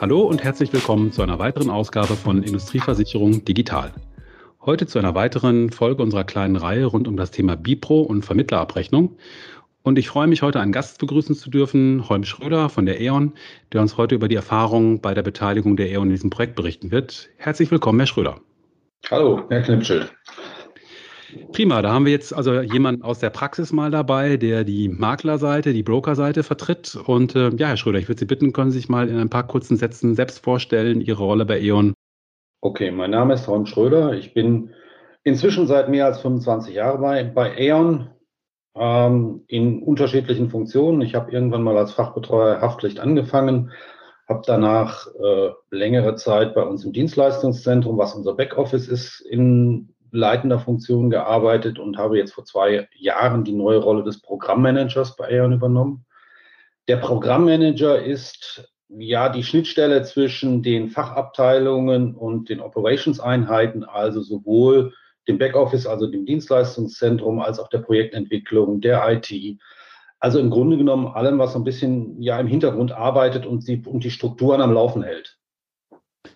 Hallo und herzlich willkommen zu einer weiteren Ausgabe von Industrieversicherung Digital. Heute zu einer weiteren Folge unserer kleinen Reihe rund um das Thema Bipro und Vermittlerabrechnung. Und ich freue mich, heute einen Gast begrüßen zu dürfen, Holm Schröder von der E.ON, der uns heute über die Erfahrungen bei der Beteiligung der E.ON in diesem Projekt berichten wird. Herzlich willkommen, Herr Schröder. Hallo, Herr Knipschild. Prima, da haben wir jetzt also jemanden aus der Praxis mal dabei, der die Maklerseite, die Brokerseite vertritt. Und äh, ja, Herr Schröder, ich würde Sie bitten, können Sie sich mal in ein paar kurzen Sätzen selbst vorstellen, Ihre Rolle bei E.ON. Okay, mein Name ist Holm Schröder. Ich bin inzwischen seit mehr als 25 Jahren bei, bei E.ON ähm, in unterschiedlichen Funktionen. Ich habe irgendwann mal als Fachbetreuer Haftpflicht angefangen, habe danach äh, längere Zeit bei uns im Dienstleistungszentrum, was unser Backoffice ist, in leitender Funktion gearbeitet und habe jetzt vor zwei Jahren die neue Rolle des Programmmanagers bei Aeon übernommen. Der Programmmanager ist ja die Schnittstelle zwischen den Fachabteilungen und den Operations-Einheiten, also sowohl dem Backoffice, also dem Dienstleistungszentrum, als auch der Projektentwicklung, der IT. Also im Grunde genommen allem, was so ein bisschen ja im Hintergrund arbeitet und die, und die Strukturen am Laufen hält.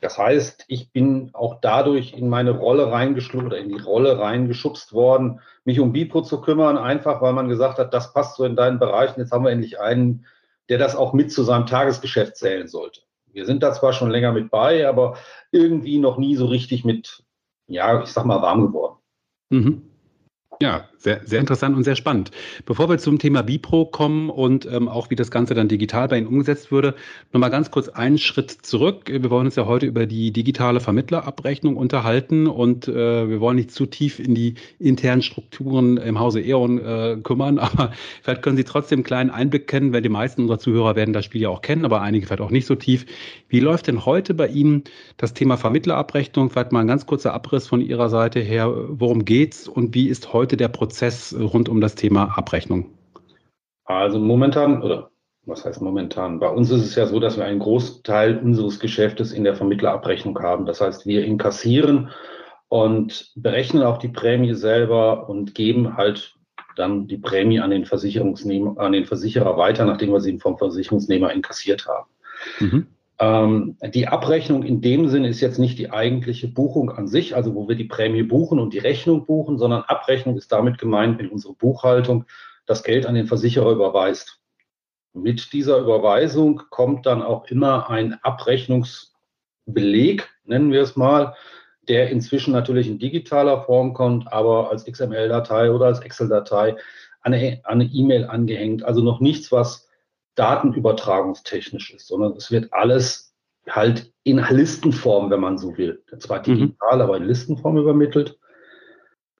Das heißt, ich bin auch dadurch in meine Rolle reingeschlupft oder in die Rolle reingeschubst worden, mich um Bipro zu kümmern, einfach weil man gesagt hat, das passt so in deinen Bereichen. Jetzt haben wir endlich einen, der das auch mit zu seinem Tagesgeschäft zählen sollte. Wir sind da zwar schon länger mit bei, aber irgendwie noch nie so richtig mit, ja, ich sag mal, warm geworden. Mhm. Ja, sehr, sehr interessant und sehr spannend. Bevor wir zum Thema Bipro kommen und ähm, auch wie das Ganze dann digital bei Ihnen umgesetzt würde, nochmal ganz kurz einen Schritt zurück. Wir wollen uns ja heute über die digitale Vermittlerabrechnung unterhalten und äh, wir wollen nicht zu tief in die internen Strukturen im Hause E.ON äh, kümmern, aber vielleicht können Sie trotzdem einen kleinen Einblick kennen, weil die meisten unserer Zuhörer werden das Spiel ja auch kennen, aber einige vielleicht auch nicht so tief. Wie läuft denn heute bei Ihnen das Thema Vermittlerabrechnung? Vielleicht mal ein ganz kurzer Abriss von Ihrer Seite her. Worum geht's und wie ist heute der Prozess Prozess rund um das Thema Abrechnung? Also momentan, oder was heißt momentan? Bei uns ist es ja so, dass wir einen Großteil unseres Geschäftes in der Vermittlerabrechnung haben. Das heißt, wir inkassieren und berechnen auch die Prämie selber und geben halt dann die Prämie an den Versicherungsnehmer, an den Versicherer weiter, nachdem wir sie vom Versicherungsnehmer inkassiert haben. Mhm. Ähm, die Abrechnung in dem Sinn ist jetzt nicht die eigentliche Buchung an sich, also wo wir die Prämie buchen und die Rechnung buchen, sondern Abrechnung ist damit gemeint, wenn unsere Buchhaltung das Geld an den Versicherer überweist. Mit dieser Überweisung kommt dann auch immer ein Abrechnungsbeleg, nennen wir es mal, der inzwischen natürlich in digitaler Form kommt, aber als XML-Datei oder als Excel-Datei an eine E-Mail angehängt. Also noch nichts, was datenübertragungstechnisch ist, sondern es wird alles halt in Listenform, wenn man so will. Zwar mhm. digital, mhm. aber in Listenform übermittelt.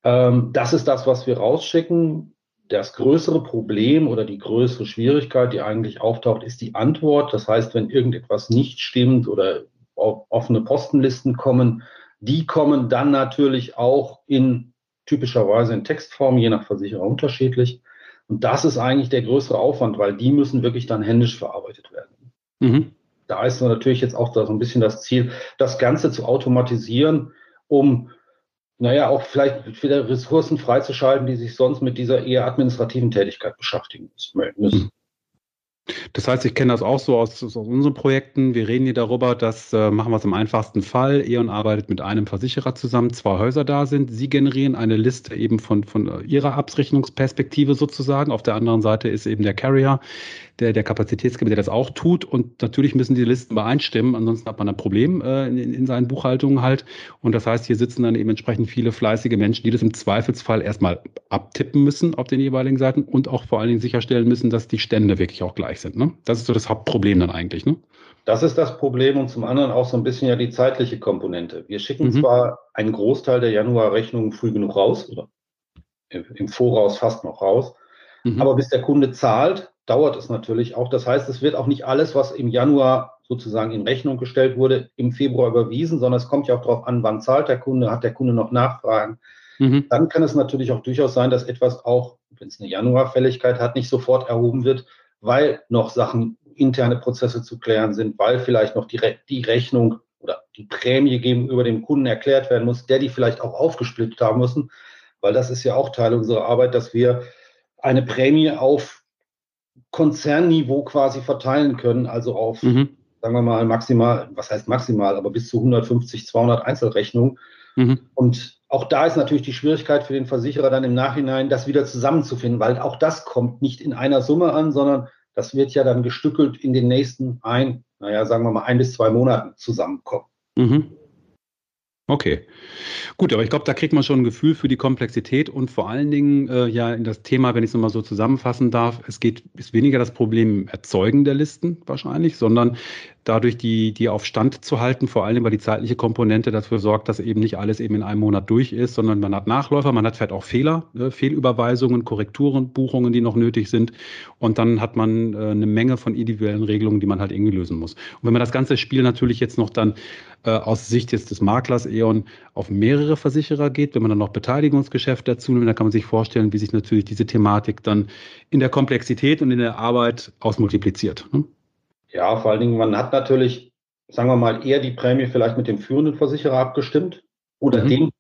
Ähm, das ist das, was wir rausschicken. Das größere Problem oder die größere Schwierigkeit, die eigentlich auftaucht, ist die Antwort. Das heißt, wenn irgendetwas nicht stimmt oder offene Postenlisten kommen, die kommen dann natürlich auch in typischerweise in Textform, je nach Versicherer unterschiedlich. Und das ist eigentlich der größere Aufwand, weil die müssen wirklich dann händisch verarbeitet werden. Mhm. Da ist natürlich jetzt auch so ein bisschen das Ziel, das Ganze zu automatisieren, um naja, auch vielleicht wieder Ressourcen freizuschalten, die sich sonst mit dieser eher administrativen Tätigkeit beschäftigen müssen. Mhm. Das heißt, ich kenne das auch so aus, aus, unseren Projekten. Wir reden hier darüber, dass äh, machen wir es im einfachsten Fall. E.ON arbeitet mit einem Versicherer zusammen, zwei Häuser da sind. Sie generieren eine Liste eben von, von äh, ihrer Abrechnungsperspektive sozusagen. Auf der anderen Seite ist eben der Carrier, der, der Kapazitätsgeber, der das auch tut. Und natürlich müssen die Listen übereinstimmen, ansonsten hat man ein Problem äh, in, in seinen Buchhaltungen halt. Und das heißt, hier sitzen dann eben entsprechend viele fleißige Menschen, die das im Zweifelsfall erstmal abtippen müssen auf den jeweiligen Seiten und auch vor allen Dingen sicherstellen müssen, dass die Stände wirklich auch gleich sind. Ne? Das ist so das Hauptproblem dann eigentlich. Ne? Das ist das Problem und zum anderen auch so ein bisschen ja die zeitliche Komponente. Wir schicken mhm. zwar einen Großteil der Januarrechnungen früh genug raus oder im Voraus fast noch raus, mhm. aber bis der Kunde zahlt, dauert es natürlich auch. Das heißt, es wird auch nicht alles, was im Januar sozusagen in Rechnung gestellt wurde, im Februar überwiesen, sondern es kommt ja auch darauf an, wann zahlt der Kunde, hat der Kunde noch Nachfragen. Mhm. Dann kann es natürlich auch durchaus sein, dass etwas auch, wenn es eine Januarfälligkeit hat, nicht sofort erhoben wird, weil noch Sachen, interne Prozesse zu klären sind, weil vielleicht noch die, Re die Rechnung oder die Prämie gegenüber dem Kunden erklärt werden muss, der die vielleicht auch aufgesplittet haben müssen, weil das ist ja auch Teil unserer Arbeit, dass wir eine Prämie auf Konzernniveau quasi verteilen können, also auf mhm. sagen wir mal maximal, was heißt maximal, aber bis zu 150, 200 Einzelrechnungen. Mhm. Und auch da ist natürlich die Schwierigkeit für den Versicherer dann im Nachhinein, das wieder zusammenzufinden, weil auch das kommt nicht in einer Summe an, sondern das wird ja dann gestückelt in den nächsten ein, naja, sagen wir mal ein bis zwei Monaten zusammenkommen. Mhm. Okay, gut, aber ich glaube, da kriegt man schon ein Gefühl für die Komplexität und vor allen Dingen äh, ja in das Thema, wenn ich es nochmal so zusammenfassen darf, es geht, ist weniger das Problem Erzeugen der Listen wahrscheinlich, sondern dadurch die, die auf Stand zu halten, vor allem weil die zeitliche Komponente dafür sorgt, dass eben nicht alles eben in einem Monat durch ist, sondern man hat Nachläufer, man hat vielleicht auch Fehler, äh, Fehlüberweisungen, Korrekturen, Buchungen, die noch nötig sind. Und dann hat man äh, eine Menge von individuellen Regelungen, die man halt irgendwie lösen muss. Und wenn man das ganze Spiel natürlich jetzt noch dann äh, aus Sicht jetzt des Maklers E.ON auf mehrere Versicherer geht, wenn man dann noch Beteiligungsgeschäft dazu nimmt, dann kann man sich vorstellen, wie sich natürlich diese Thematik dann in der Komplexität und in der Arbeit ausmultipliziert. Ne? Ja, vor allen Dingen, man hat natürlich, sagen wir mal, eher die Prämie vielleicht mit dem führenden Versicherer abgestimmt oder mhm. dem.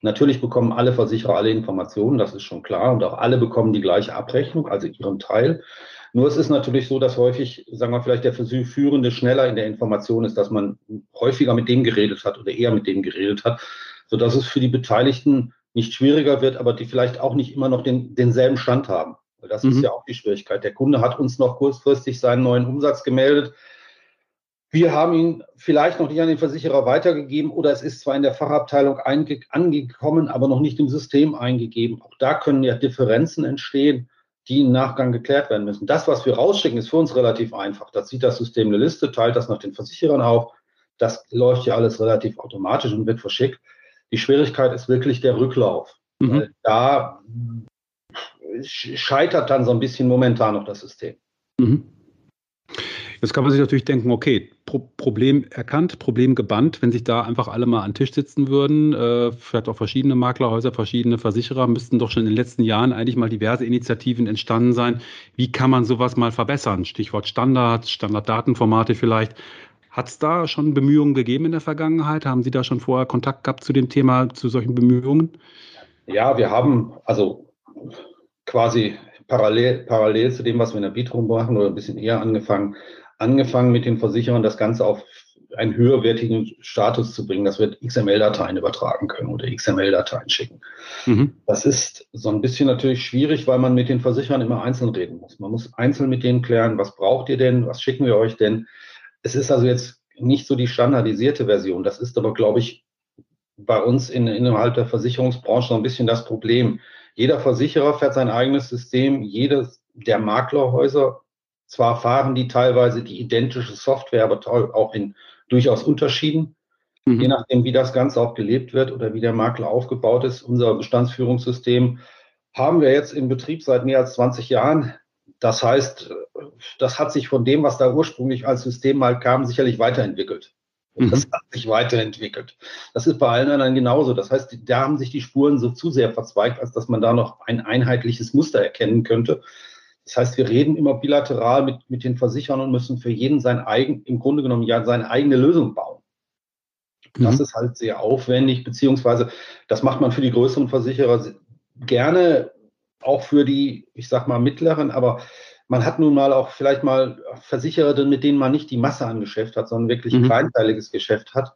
Natürlich bekommen alle Versicherer alle Informationen, das ist schon klar, und auch alle bekommen die gleiche Abrechnung, also ihren Teil. Nur es ist natürlich so, dass häufig, sagen wir vielleicht der Führende schneller in der Information ist, dass man häufiger mit dem geredet hat oder eher mit dem geredet hat, sodass es für die Beteiligten nicht schwieriger wird, aber die vielleicht auch nicht immer noch den, denselben Stand haben. Das mhm. ist ja auch die Schwierigkeit. Der Kunde hat uns noch kurzfristig seinen neuen Umsatz gemeldet. Wir haben ihn vielleicht noch nicht an den Versicherer weitergegeben oder es ist zwar in der Fachabteilung angekommen, aber noch nicht im System eingegeben. Auch da können ja Differenzen entstehen, die im Nachgang geklärt werden müssen. Das, was wir rausschicken, ist für uns relativ einfach. Da zieht das System eine Liste, teilt das nach den Versicherern auf. Das läuft ja alles relativ automatisch und wird verschickt. Die Schwierigkeit ist wirklich der Rücklauf. Mhm. Da scheitert dann so ein bisschen momentan noch das System. Mhm. Jetzt kann man sich natürlich denken, okay, Pro Problem erkannt, Problem gebannt, wenn sich da einfach alle mal an den Tisch sitzen würden, äh, vielleicht auch verschiedene Maklerhäuser, verschiedene Versicherer, müssten doch schon in den letzten Jahren eigentlich mal diverse Initiativen entstanden sein. Wie kann man sowas mal verbessern? Stichwort Standards, Standarddatenformate vielleicht. Hat es da schon Bemühungen gegeben in der Vergangenheit? Haben Sie da schon vorher Kontakt gehabt zu dem Thema, zu solchen Bemühungen? Ja, wir haben, also quasi parallel, parallel zu dem, was wir in der Bitrum machen oder ein bisschen eher angefangen, angefangen mit den Versicherern, das Ganze auf einen höherwertigen Status zu bringen, dass wir XML-Dateien übertragen können oder XML-Dateien schicken. Mhm. Das ist so ein bisschen natürlich schwierig, weil man mit den Versicherern immer einzeln reden muss. Man muss einzeln mit denen klären, was braucht ihr denn, was schicken wir euch denn. Es ist also jetzt nicht so die standardisierte Version. Das ist aber, glaube ich, bei uns in, innerhalb der Versicherungsbranche so ein bisschen das Problem. Jeder Versicherer fährt sein eigenes System, jedes der Maklerhäuser, zwar fahren die teilweise die identische Software, aber auch in durchaus Unterschieden, mhm. je nachdem, wie das Ganze auch gelebt wird oder wie der Makler aufgebaut ist. Unser Bestandsführungssystem haben wir jetzt in Betrieb seit mehr als 20 Jahren. Das heißt, das hat sich von dem, was da ursprünglich als System mal kam, sicherlich weiterentwickelt. Und das mhm. hat sich weiterentwickelt. Das ist bei allen anderen genauso. Das heißt, da haben sich die Spuren so zu sehr verzweigt, als dass man da noch ein einheitliches Muster erkennen könnte. Das heißt, wir reden immer bilateral mit, mit den Versichern und müssen für jeden sein eigen, im Grunde genommen ja seine eigene Lösung bauen. Das mhm. ist halt sehr aufwendig, beziehungsweise das macht man für die größeren Versicherer gerne, auch für die, ich sag mal, mittleren, aber man hat nun mal auch vielleicht mal Versicherer, mit denen man nicht die Masse an Geschäft hat, sondern wirklich mhm. kleinteiliges Geschäft hat.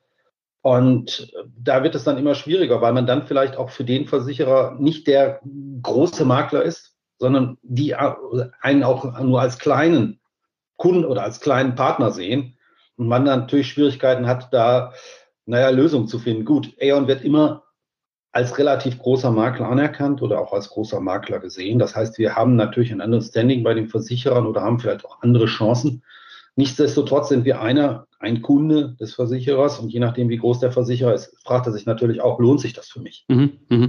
Und da wird es dann immer schwieriger, weil man dann vielleicht auch für den Versicherer nicht der große Makler ist, sondern die einen auch nur als kleinen Kunden oder als kleinen Partner sehen. Und man dann natürlich Schwierigkeiten hat, da, naja, Lösungen zu finden. Gut, Aeon wird immer als relativ großer Makler anerkannt oder auch als großer Makler gesehen. Das heißt, wir haben natürlich ein anderes Standing bei den Versicherern oder haben vielleicht auch andere Chancen. Nichtsdestotrotz sind wir einer, ein Kunde des Versicherers und je nachdem, wie groß der Versicherer ist, fragt er sich natürlich auch, lohnt sich das für mich? Mhm, mh.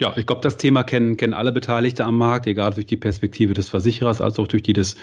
Ja, ich glaube, das Thema kennen, kennen alle Beteiligte am Markt, egal durch die Perspektive des Versicherers als auch durch die des,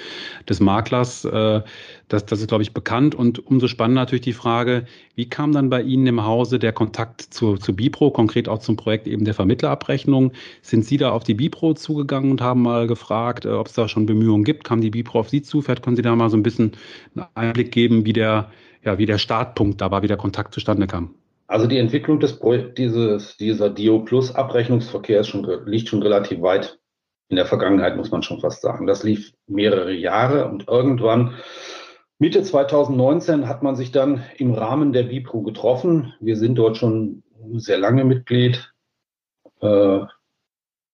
des Maklers. Äh, das, das ist, glaube ich, bekannt. Und umso spannender natürlich die Frage, wie kam dann bei Ihnen im Hause der Kontakt zu, zu Bipro, konkret auch zum Projekt eben der Vermittlerabrechnung? Sind Sie da auf die Bipro zugegangen und haben mal gefragt, äh, ob es da schon Bemühungen gibt? Kam die Bipro auf Sie zu? Vielleicht können Sie da mal so ein bisschen einen Einblick geben, wie der, ja, wie der Startpunkt da war, wie der Kontakt zustande kam. Also die Entwicklung des dieses, dieser Dio Plus Abrechnungsverkehr schon, liegt schon relativ weit in der Vergangenheit, muss man schon fast sagen. Das lief mehrere Jahre und irgendwann Mitte 2019 hat man sich dann im Rahmen der BIPRO getroffen. Wir sind dort schon sehr lange Mitglied. Äh,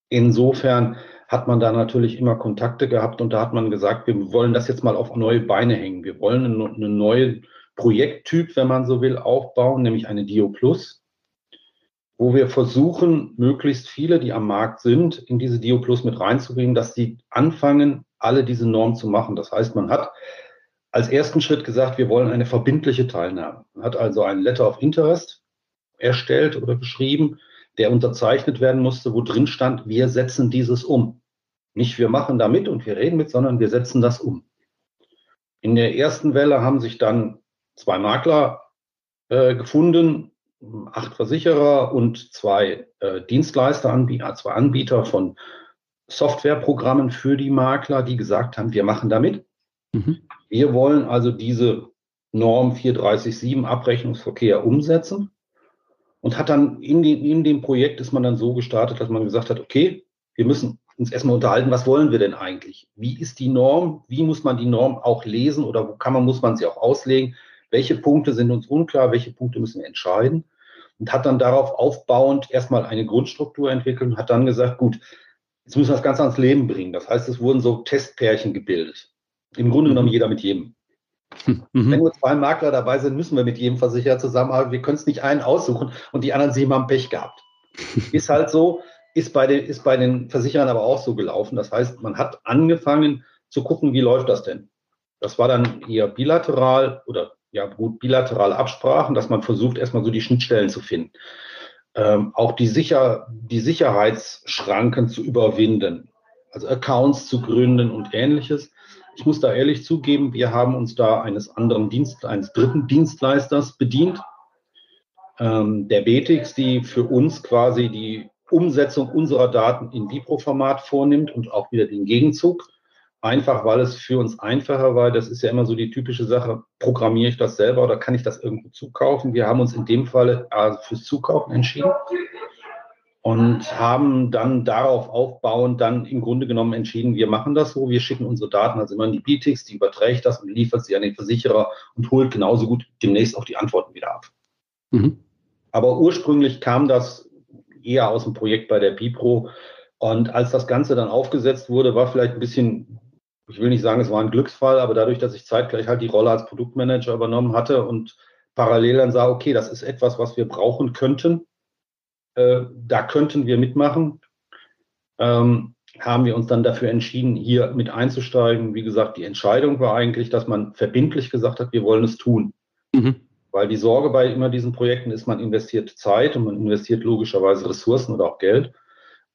insofern hat man da natürlich immer Kontakte gehabt und da hat man gesagt, wir wollen das jetzt mal auf neue Beine hängen. Wir wollen einen neuen Projekttyp, wenn man so will, aufbauen, nämlich eine Dio Plus, wo wir versuchen, möglichst viele, die am Markt sind, in diese Dio Plus mit reinzubringen, dass sie anfangen, alle diese Normen zu machen. Das heißt, man hat als ersten Schritt gesagt, wir wollen eine verbindliche Teilnahme. Man hat also ein Letter of Interest erstellt oder geschrieben, der unterzeichnet werden musste, wo drin stand, wir setzen dieses um. Nicht wir machen da mit und wir reden mit, sondern wir setzen das um. In der ersten Welle haben sich dann zwei Makler äh, gefunden, acht Versicherer und zwei äh, Dienstleister, Anbieter, zwei Anbieter von Softwareprogrammen für die Makler, die gesagt haben, wir machen da mit. Mhm. Wir wollen also diese Norm 437 Abrechnungsverkehr umsetzen und hat dann in, die, in dem Projekt ist man dann so gestartet, dass man gesagt hat, okay, wir müssen uns erstmal unterhalten, was wollen wir denn eigentlich? Wie ist die Norm? Wie muss man die Norm auch lesen oder wo kann man, muss man sie auch auslegen? Welche Punkte sind uns unklar? Welche Punkte müssen wir entscheiden? Und hat dann darauf aufbauend erstmal eine Grundstruktur entwickelt und hat dann gesagt, gut, jetzt müssen wir das Ganze ans Leben bringen. Das heißt, es wurden so Testpärchen gebildet. Im Grunde genommen mhm. jeder mit jedem. Mhm. Wenn nur zwei Makler dabei sind, müssen wir mit jedem Versicherer zusammenarbeiten. Wir können es nicht einen aussuchen und die anderen sieben haben Pech gehabt. ist halt so, ist bei, den, ist bei den Versicherern aber auch so gelaufen. Das heißt, man hat angefangen zu gucken, wie läuft das denn? Das war dann eher bilateral oder ja gut bilaterale Absprachen, dass man versucht, erstmal so die Schnittstellen zu finden. Ähm, auch die, Sicher die Sicherheitsschranken zu überwinden, also Accounts zu gründen und ähnliches. Ich muss da ehrlich zugeben, wir haben uns da eines anderen Dienst, eines dritten Dienstleisters bedient, ähm, der Betix, die für uns quasi die Umsetzung unserer Daten in Vipro-Format vornimmt und auch wieder den Gegenzug. Einfach, weil es für uns einfacher war. Das ist ja immer so die typische Sache. Programmiere ich das selber oder kann ich das irgendwo zukaufen? Wir haben uns in dem Fall also fürs Zukaufen entschieden und haben dann darauf aufbauend dann im Grunde genommen entschieden, wir machen das so, wir schicken unsere Daten also immer in die BTX, die überträgt das und liefert sie an den Versicherer und holt genauso gut demnächst auch die Antworten wieder ab. Mhm. Aber ursprünglich kam das eher aus dem Projekt bei der Bipro und als das Ganze dann aufgesetzt wurde, war vielleicht ein bisschen, ich will nicht sagen, es war ein Glücksfall, aber dadurch, dass ich zeitgleich halt die Rolle als Produktmanager übernommen hatte und parallel dann sah, okay, das ist etwas, was wir brauchen könnten, äh, da könnten wir mitmachen. Ähm, haben wir uns dann dafür entschieden, hier mit einzusteigen. Wie gesagt, die Entscheidung war eigentlich, dass man verbindlich gesagt hat, wir wollen es tun. Mhm. Weil die Sorge bei immer diesen Projekten ist, man investiert Zeit und man investiert logischerweise Ressourcen oder auch Geld.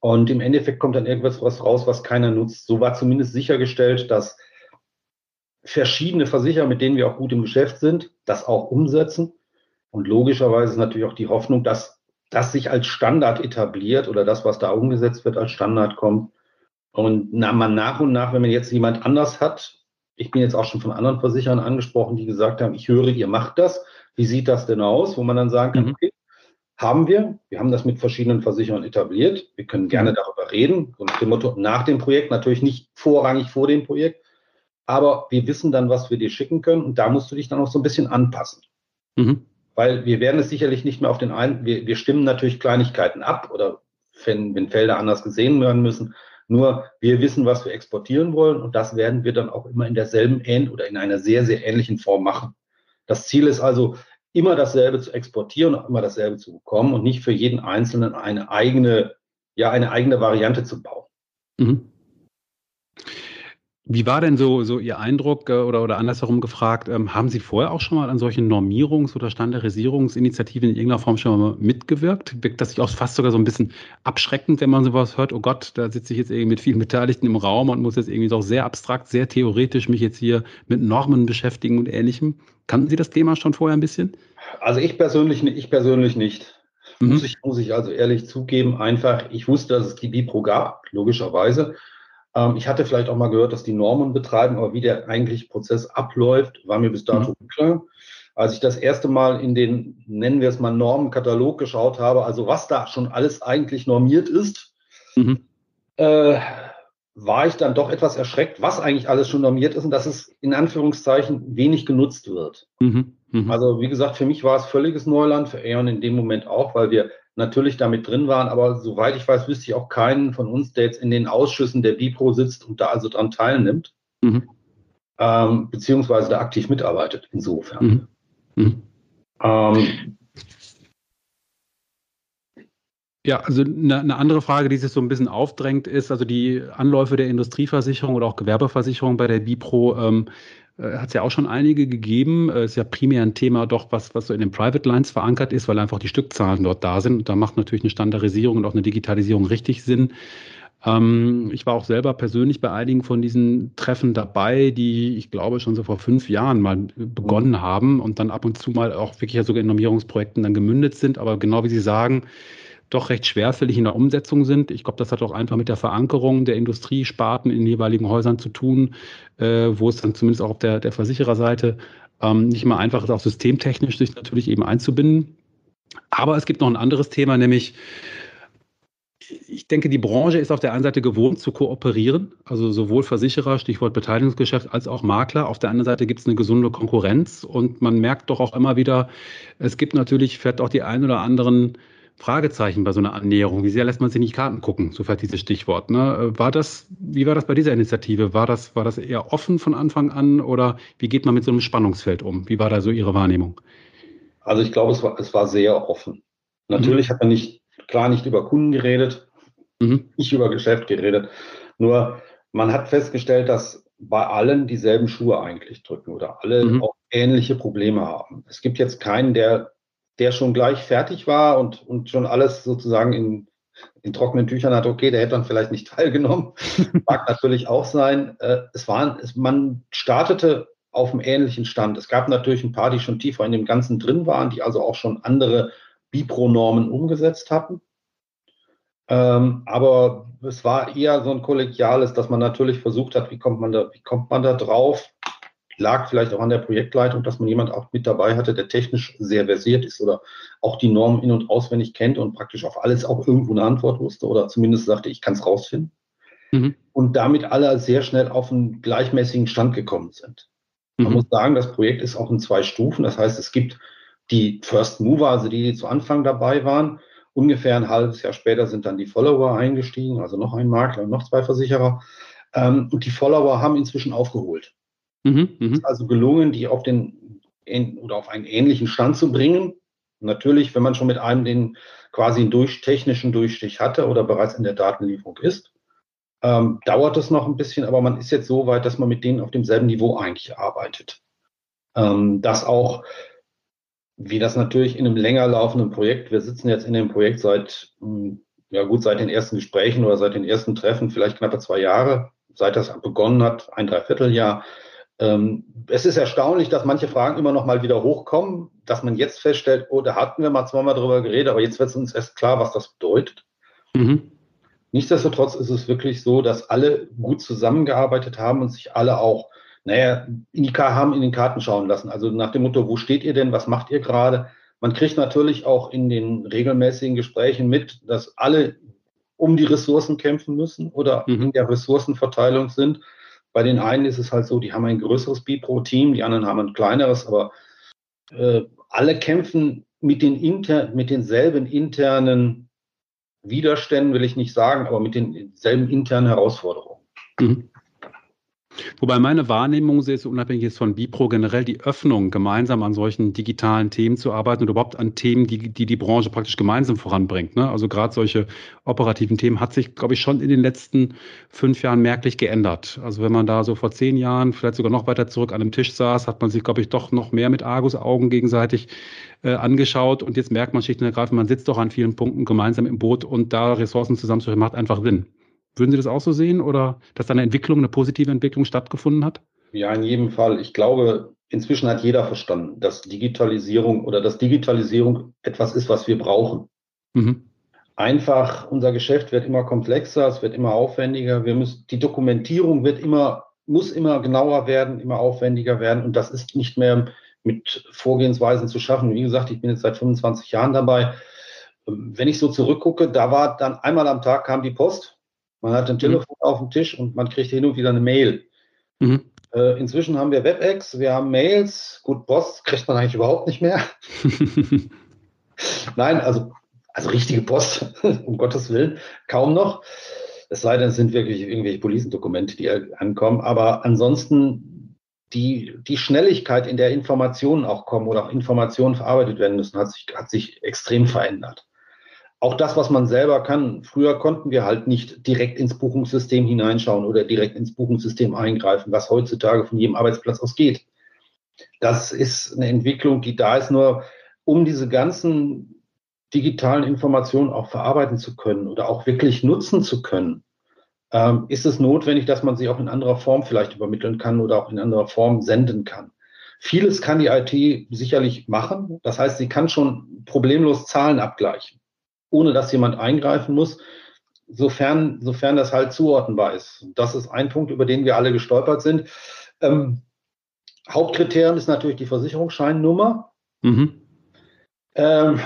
Und im Endeffekt kommt dann irgendwas was raus, was keiner nutzt. So war zumindest sichergestellt, dass verschiedene Versicherer, mit denen wir auch gut im Geschäft sind, das auch umsetzen. Und logischerweise ist natürlich auch die Hoffnung, dass das sich als Standard etabliert oder das, was da umgesetzt wird, als Standard kommt. Und man nach und nach, wenn man jetzt jemand anders hat, ich bin jetzt auch schon von anderen Versicherern angesprochen, die gesagt haben, ich höre, ihr macht das. Wie sieht das denn aus? Wo man dann sagen kann, mhm. okay, haben wir. Wir haben das mit verschiedenen Versicherern etabliert. Wir können gerne mhm. darüber reden. Und nach dem Motto, nach dem Projekt, natürlich nicht vorrangig vor dem Projekt. Aber wir wissen dann, was wir dir schicken können. Und da musst du dich dann auch so ein bisschen anpassen. Mhm weil wir werden es sicherlich nicht mehr auf den einen, wir, wir stimmen natürlich Kleinigkeiten ab oder wenn, wenn Felder anders gesehen werden müssen. Nur wir wissen, was wir exportieren wollen und das werden wir dann auch immer in derselben oder in einer sehr, sehr ähnlichen Form machen. Das Ziel ist also, immer dasselbe zu exportieren und immer dasselbe zu bekommen und nicht für jeden Einzelnen eine eigene, ja, eine eigene Variante zu bauen. Mhm. Wie war denn so, so Ihr Eindruck äh, oder, oder andersherum gefragt, ähm, haben Sie vorher auch schon mal an solchen Normierungs- oder Standardisierungsinitiativen in irgendeiner Form schon mal mitgewirkt? Wirkt das sich auch fast sogar so ein bisschen abschreckend, wenn man sowas hört? Oh Gott, da sitze ich jetzt irgendwie mit vielen Beteiligten im Raum und muss jetzt irgendwie doch sehr abstrakt, sehr theoretisch mich jetzt hier mit Normen beschäftigen und Ähnlichem. Kannten Sie das Thema schon vorher ein bisschen? Also ich persönlich, ich persönlich nicht. Mhm. Muss, ich, muss ich also ehrlich zugeben, einfach, ich wusste, dass es die Bipro gab, logischerweise. Ähm, ich hatte vielleicht auch mal gehört, dass die Normen betreiben, aber wie der eigentliche Prozess abläuft, war mir bis dato mhm. klar. Als ich das erste Mal in den, nennen wir es mal, Normenkatalog geschaut habe, also was da schon alles eigentlich normiert ist, mhm. äh, war ich dann doch etwas erschreckt, was eigentlich alles schon normiert ist und dass es in Anführungszeichen wenig genutzt wird. Mhm, mh. Also wie gesagt, für mich war es völliges Neuland, für Aeon in dem Moment auch, weil wir natürlich damit drin waren, aber soweit ich weiß, wüsste ich auch keinen von uns, der jetzt in den Ausschüssen der Bipro sitzt und da also dran teilnimmt, mhm. ähm, beziehungsweise da aktiv mitarbeitet, insofern. Mhm. mhm. Ähm, ja, also eine, eine, andere Frage, die sich so ein bisschen aufdrängt, ist, also die Anläufe der Industrieversicherung oder auch Gewerbeversicherung bei der Bipro ähm, äh, hat es ja auch schon einige gegeben. Äh, ist ja primär ein Thema doch, was, was so in den Private Lines verankert ist, weil einfach die Stückzahlen dort da sind. Und da macht natürlich eine Standardisierung und auch eine Digitalisierung richtig Sinn. Ähm, ich war auch selber persönlich bei einigen von diesen Treffen dabei, die ich glaube schon so vor fünf Jahren mal begonnen haben und dann ab und zu mal auch wirklich ja sogar in Normierungsprojekten dann gemündet sind. Aber genau wie Sie sagen, doch recht schwerfällig in der Umsetzung sind. Ich glaube, das hat auch einfach mit der Verankerung der Industriesparten in den jeweiligen Häusern zu tun, äh, wo es dann zumindest auch auf der, der Versichererseite ähm, nicht immer einfach ist, auch systemtechnisch sich natürlich eben einzubinden. Aber es gibt noch ein anderes Thema, nämlich ich denke, die Branche ist auf der einen Seite gewohnt zu kooperieren, also sowohl Versicherer, Stichwort Beteiligungsgeschäft, als auch Makler. Auf der anderen Seite gibt es eine gesunde Konkurrenz und man merkt doch auch immer wieder, es gibt natürlich vielleicht auch die ein oder anderen Fragezeichen bei so einer Annäherung. Wie sehr lässt man sich nicht Karten gucken? So fährt dieses Stichwort. Ne? War das, wie war das bei dieser Initiative? War das, war das eher offen von Anfang an oder wie geht man mit so einem Spannungsfeld um? Wie war da so Ihre Wahrnehmung? Also ich glaube, es war, es war sehr offen. Natürlich mhm. hat man nicht, klar nicht über Kunden geredet, mhm. nicht über Geschäft geredet. Nur man hat festgestellt, dass bei allen dieselben Schuhe eigentlich drücken oder alle mhm. auch ähnliche Probleme haben. Es gibt jetzt keinen, der der schon gleich fertig war und, und schon alles sozusagen in, in trockenen Tüchern hat, okay, der hätte dann vielleicht nicht teilgenommen. Mag natürlich auch sein. Äh, es waren, es, man startete auf einem ähnlichen Stand. Es gab natürlich ein paar, die schon tiefer in dem Ganzen drin waren, die also auch schon andere Bipro-Normen umgesetzt hatten. Ähm, aber es war eher so ein kollegiales, dass man natürlich versucht hat, wie kommt man da, wie kommt man da drauf? Lag vielleicht auch an der Projektleitung, dass man jemand auch mit dabei hatte, der technisch sehr versiert ist oder auch die Normen in- und auswendig kennt und praktisch auf alles auch irgendwo eine Antwort wusste oder zumindest sagte, ich kann es rausfinden. Mhm. Und damit alle sehr schnell auf einen gleichmäßigen Stand gekommen sind. Man mhm. muss sagen, das Projekt ist auch in zwei Stufen. Das heißt, es gibt die First Mover, also die, die zu Anfang dabei waren. Ungefähr ein halbes Jahr später sind dann die Follower eingestiegen, also noch ein Makler und noch zwei Versicherer. Ähm, und die Follower haben inzwischen aufgeholt. Mhm, mh. ist also gelungen, die auf den oder auf einen ähnlichen Stand zu bringen. Natürlich, wenn man schon mit einem den quasi einen durch, technischen Durchstich hatte oder bereits in der Datenlieferung ist, ähm, dauert es noch ein bisschen, aber man ist jetzt so weit, dass man mit denen auf demselben Niveau eigentlich arbeitet. Ähm, das auch, wie das natürlich in einem länger laufenden Projekt, wir sitzen jetzt in dem Projekt seit, hm, ja gut, seit den ersten Gesprächen oder seit den ersten Treffen, vielleicht knappe zwei Jahre, seit das begonnen hat, ein Dreivierteljahr, es ist erstaunlich, dass manche Fragen immer noch mal wieder hochkommen, dass man jetzt feststellt, oh, da hatten wir mal zweimal drüber geredet, aber jetzt wird uns erst klar, was das bedeutet. Mhm. Nichtsdestotrotz ist es wirklich so, dass alle gut zusammengearbeitet haben und sich alle auch, naja, in die haben in den Karten schauen lassen. Also nach dem Motto, wo steht ihr denn, was macht ihr gerade? Man kriegt natürlich auch in den regelmäßigen Gesprächen mit, dass alle um die Ressourcen kämpfen müssen oder mhm. in der Ressourcenverteilung sind. Bei den einen ist es halt so, die haben ein größeres Bipro-Team, die anderen haben ein kleineres, aber äh, alle kämpfen mit, den inter, mit denselben internen Widerständen, will ich nicht sagen, aber mit denselben internen Herausforderungen. Mhm. Wobei meine Wahrnehmung ist, unabhängig ist von Bipro generell, die Öffnung, gemeinsam an solchen digitalen Themen zu arbeiten und überhaupt an Themen, die die, die Branche praktisch gemeinsam voranbringt. Ne? Also gerade solche operativen Themen hat sich, glaube ich, schon in den letzten fünf Jahren merklich geändert. Also wenn man da so vor zehn Jahren, vielleicht sogar noch weiter zurück an einem Tisch saß, hat man sich, glaube ich, doch noch mehr mit Argus-Augen gegenseitig äh, angeschaut. Und jetzt merkt man schlicht und ergreifend, man sitzt doch an vielen Punkten gemeinsam im Boot und da Ressourcen zusammenzuführen, macht einfach Sinn. Würden Sie das auch so sehen oder dass da eine Entwicklung, eine positive Entwicklung stattgefunden hat? Ja, in jedem Fall. Ich glaube, inzwischen hat jeder verstanden, dass Digitalisierung oder dass Digitalisierung etwas ist, was wir brauchen. Mhm. Einfach, unser Geschäft wird immer komplexer, es wird immer aufwendiger. Wir müssen, die Dokumentierung wird immer, muss immer genauer werden, immer aufwendiger werden. Und das ist nicht mehr mit Vorgehensweisen zu schaffen. Wie gesagt, ich bin jetzt seit 25 Jahren dabei. Wenn ich so zurückgucke, da war dann einmal am Tag kam die Post Man hat ein mhm. Telefon auf dem Tisch und man kriegt hin und wieder eine Mail. Mhm. Äh, inzwischen haben wir WebEx, wir haben Mails. Gut, Post kriegt man eigentlich überhaupt nicht mehr. Nein, also, also richtige Post, um Gottes Willen, kaum noch. Es sei denn, es sind wirklich irgendwelche Polizendokumente, die ankommen. Aber ansonsten die, die Schnelligkeit, in der Informationen auch kommen oder auch Informationen verarbeitet werden müssen, hat sich, hat sich extrem verändert. Auch das, was man selber kann. Früher konnten wir halt nicht direkt ins Buchungssystem hineinschauen oder direkt ins Buchungssystem eingreifen, was heutzutage von jedem Arbeitsplatz aus geht. Das ist eine Entwicklung, die da ist, nur um diese ganzen digitalen Informationen auch verarbeiten zu können oder auch wirklich nutzen zu können, ähm, ist es notwendig, dass man sie auch in anderer Form vielleicht übermitteln kann oder auch in anderer Form senden kann. Vieles kann die IT sicherlich machen. Das heißt, sie kann schon problemlos Zahlen abgleichen, ohne dass jemand eingreifen muss, sofern, sofern das halt zuordnenbar ist. Das ist ein Punkt, über den wir alle gestolpert sind. Ähm, Hauptkriterium ist natürlich die Versicherungsscheinnummer. Mhm. Ähm,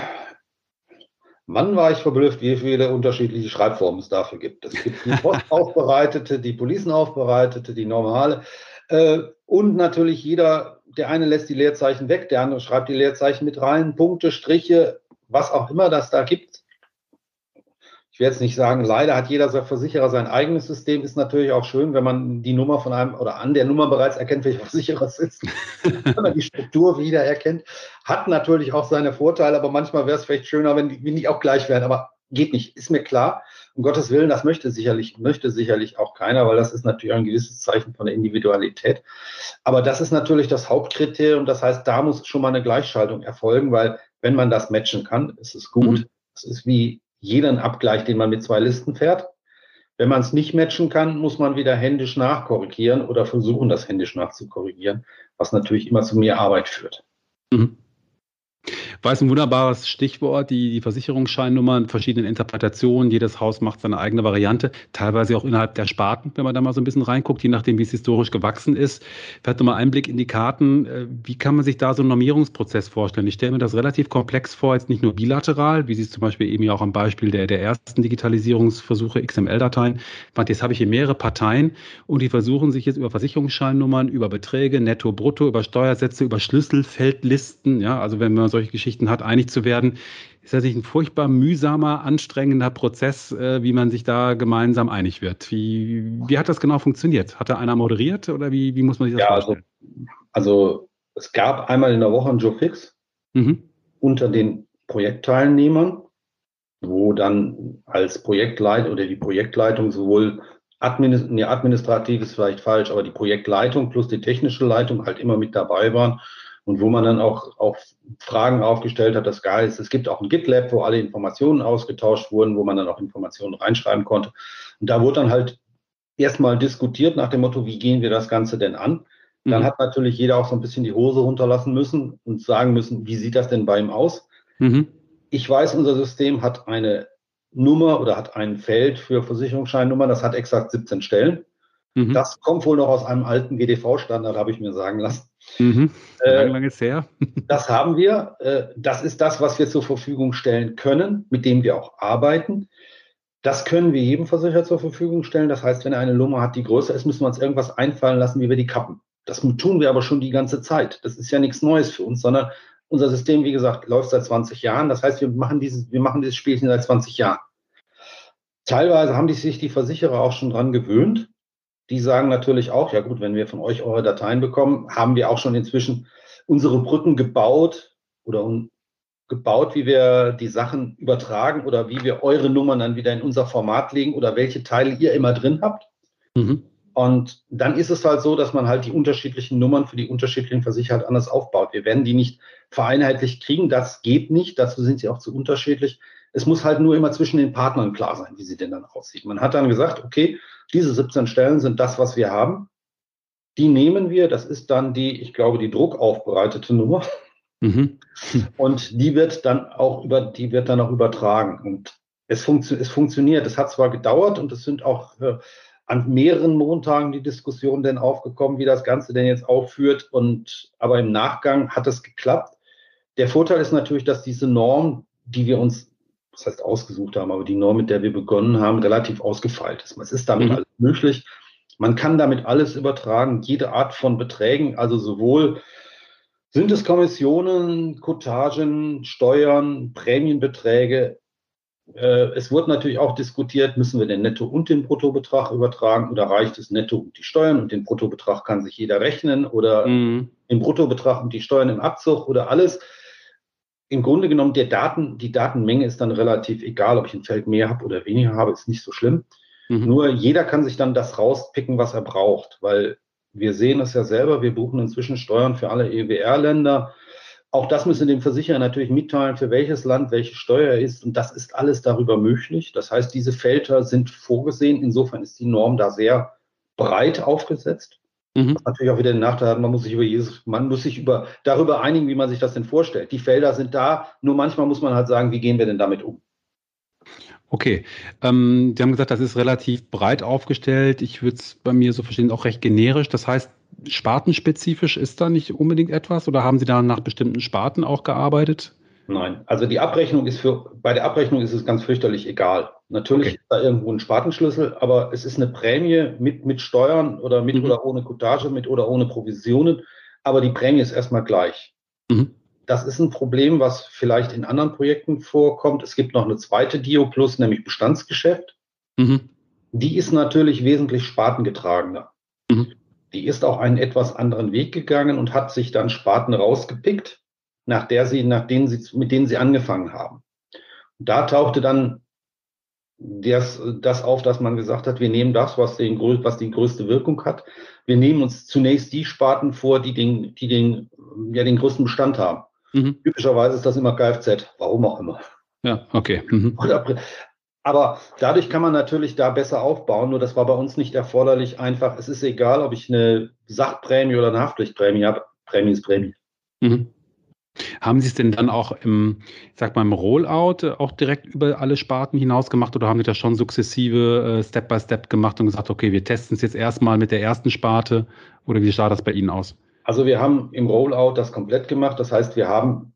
Wann war ich verblüfft, wie viele unterschiedliche Schreibformen es dafür gibt. Es gibt die postaufbereitete, die Policenaufbereitete, die normale. Äh, und natürlich jeder, der eine lässt die Leerzeichen weg, der andere schreibt die Leerzeichen mit rein, Punkte, Striche, was auch immer das da gibt ich werde jetzt nicht sagen, leider hat jeder Versicherer sein eigenes System. Ist natürlich auch schön, wenn man die Nummer von einem oder an der Nummer bereits erkennt, welcher Versicherer es ist, wenn man die Struktur wieder erkennt. Hat natürlich auch seine Vorteile, aber manchmal wäre es vielleicht schöner, wenn die, wenn die auch gleich wären. Aber geht nicht, ist mir klar. Um Gottes Willen, das möchte sicherlich, möchte sicherlich auch keiner, weil das ist natürlich ein gewisses Zeichen von der Individualität. Aber das ist natürlich das Hauptkriterium. Das heißt, da muss schon mal eine Gleichschaltung erfolgen, weil wenn man das matchen kann, ist es gut. Mhm. Es ist wie jeden Abgleich, den man mit zwei Listen fährt. Wenn man es nicht matchen kann, muss man wieder händisch nachkorrigieren oder versuchen, das händisch nachzukorrigieren, was natürlich immer zu mehr Arbeit führt. Mhm. War es ein wunderbares Stichwort, die, die Versicherungsscheinnummern, verschiedenen Interpretationen. Jedes Haus macht seine eigene Variante, teilweise auch innerhalb der Sparten, wenn man da mal so ein bisschen reinguckt, je nachdem, wie es historisch gewachsen ist. Vielleicht nochmal einen Blick in die Karten. Äh, wie kann man sich da so einen Normierungsprozess vorstellen? Ich stelle mir das relativ komplex vor, jetzt nicht nur bilateral, wie Sie es zum Beispiel eben ja auch am Beispiel der, der ersten Digitalisierungsversuche XML-Dateien. Jetzt habe ich hier mehrere Parteien und die versuchen sich jetzt über Versicherungsscheinnummern, über Beträge, Netto, Brutto, über Steuersätze, über Schlüsselfeldlisten, ja, also wenn man solche Geschichten hat, einig zu werden, ist das nicht ein furchtbar mühsamer, anstrengender Prozess, äh, wie man sich da gemeinsam einig wird. Wie, wie hat das genau funktioniert? Hat da einer moderiert oder wie, wie muss man sich das ja, also, vorstellen? Also, also, es gab einmal in der Woche einen Joe Fix mhm. unter den Projektteilnehmern, wo dann als Projektleit oder die Projektleitung sowohl Administ nee, administrativ ist vielleicht falsch, aber die Projektleitung plus die technische Leitung halt immer mit dabei waren und wo man dann auch, auch Fragen aufgestellt hat. Das heißt, es gibt auch ein GitLab, wo alle Informationen ausgetauscht wurden, wo man dann auch Informationen reinschreiben konnte. Und da wurde dann halt erstmal diskutiert nach dem Motto, wie gehen wir das Ganze denn an? Dann mhm. hat natürlich jeder auch so ein bisschen die Hose runterlassen müssen und sagen müssen, wie sieht das denn bei ihm aus? Mhm. Ich weiß, unser System hat eine Nummer oder hat ein Feld für Versicherungsscheinnummern, das hat exakt 17 Stellen. Mhm. Das kommt wohl noch aus einem alten GDV-Standard, habe ich mir sagen lassen. Mhm. Äh, lang, lang ist her. das haben wir. Äh, das ist das, was wir zur Verfügung stellen können, mit dem wir auch arbeiten. Das können wir jedem Versicherer zur Verfügung stellen. Das heißt, wenn er eine Nummer hat, die größer ist, müssen wir uns irgendwas einfallen lassen, wie wir die kappen. Das tun wir aber schon die ganze Zeit. Das ist ja nichts Neues für uns, sondern unser System, wie gesagt, läuft seit 20 Jahren. Das heißt, wir machen dieses, wir machen dieses Spielchen seit 20 Jahren. Teilweise haben die sich die Versicherer auch schon dran gewöhnt die sagen natürlich auch, ja gut, wenn wir von euch eure Dateien bekommen, haben wir auch schon inzwischen unsere Brücken gebaut oder gebaut, wie wir die Sachen übertragen oder wie wir eure Nummern dann wieder in unser Format legen oder welche Teile ihr immer drin habt. Mhm. Und dann ist es halt so, dass man halt die unterschiedlichen Nummern für die unterschiedlichen Versicherer anders aufbaut. Wir werden die nicht vereinheitlicht kriegen. Das geht nicht. Dazu sind sie auch zu unterschiedlich. Es muss halt nur immer zwischen den Partnern klar sein, wie sie denn dann aussieht. Man hat dann gesagt, okay, diese 17 Stellen sind das, was wir haben. Die nehmen wir. Das ist dann die, ich glaube, die druckaufbereitete Nummer. Mhm. Und die wird dann auch über, die wird dann auch übertragen. Und es, funktio es funktioniert. Es hat zwar gedauert und es sind auch äh, an mehreren Montagen die Diskussion denn aufgekommen, wie das Ganze denn jetzt aufführt. Und aber im Nachgang hat es geklappt. Der Vorteil ist natürlich, dass diese Norm, die wir uns das heißt ausgesucht haben, aber die Norm, mit der wir begonnen haben, relativ ausgefeilt ist. Es ist damit mhm. alles möglich. Man kann damit alles übertragen, jede Art von Beträgen, also sowohl sind es Kommissionen, Kotagen, Steuern, Prämienbeträge. Äh, es wurde natürlich auch diskutiert, müssen wir den Netto- und den Bruttobetrag übertragen oder reicht es Netto und die Steuern und den Bruttobetrag kann sich jeder rechnen oder mhm. den Bruttobetrag und die Steuern im Abzug oder alles. Im Grunde genommen, der Daten, die Datenmenge ist dann relativ egal, ob ich ein Feld mehr habe oder weniger habe, ist nicht so schlimm. Mhm. Nur jeder kann sich dann das rauspicken, was er braucht, weil wir sehen es ja selber, wir buchen inzwischen Steuern für alle EWR-Länder. Auch das müssen dem Versicherer natürlich mitteilen, für welches Land welche Steuer ist. Und das ist alles darüber möglich. Das heißt, diese Felder sind vorgesehen. Insofern ist die Norm da sehr breit aufgesetzt. Mhm. Was natürlich auch wieder den Nachteil hat, man muss sich über jedes, man muss sich über, darüber einigen, wie man sich das denn vorstellt. Die Felder sind da, nur manchmal muss man halt sagen, wie gehen wir denn damit um? Okay, ähm, Sie haben gesagt, das ist relativ breit aufgestellt. Ich würde es bei mir so verstehen, auch recht generisch. Das heißt, spartenspezifisch ist da nicht unbedingt etwas oder haben Sie da nach bestimmten Sparten auch gearbeitet? Nein, also die Abrechnung ist für, bei der Abrechnung ist es ganz fürchterlich egal. Natürlich okay. ist da irgendwo ein Spartenschlüssel, aber es ist eine Prämie mit, mit Steuern oder mit mhm. oder ohne Cottage, mit oder ohne Provisionen, aber die Prämie ist erstmal gleich. Mhm. Das ist ein Problem, was vielleicht in anderen Projekten vorkommt. Es gibt noch eine zweite Dio Plus, nämlich Bestandsgeschäft. Mhm. Die ist natürlich wesentlich spartengetragener. Mhm. Die ist auch einen etwas anderen Weg gegangen und hat sich dann Sparten rausgepickt, nach der sie, nach denen sie, mit denen sie angefangen haben. Und da tauchte dann das, das auf, dass man gesagt hat, wir nehmen das, was, den, was die größte Wirkung hat. Wir nehmen uns zunächst die Sparten vor, die den, die den, ja, den größten Bestand haben. Mhm. Typischerweise ist das immer Kfz, warum auch immer. Ja, okay. Mhm. Aber dadurch kann man natürlich da besser aufbauen. Nur das war bei uns nicht erforderlich. Einfach, es ist egal, ob ich eine Sachprämie oder eine Haftpflichtprämie habe. Prämie ist Prämie. Mhm. Haben Sie es denn dann auch im, ich sag mal, im Rollout auch direkt über alle Sparten hinaus gemacht oder haben Sie das schon sukzessive äh, Step by Step gemacht und gesagt, okay, wir testen es jetzt erstmal mit der ersten Sparte oder wie sah das bei Ihnen aus? Also wir haben im Rollout das komplett gemacht. Das heißt, wir haben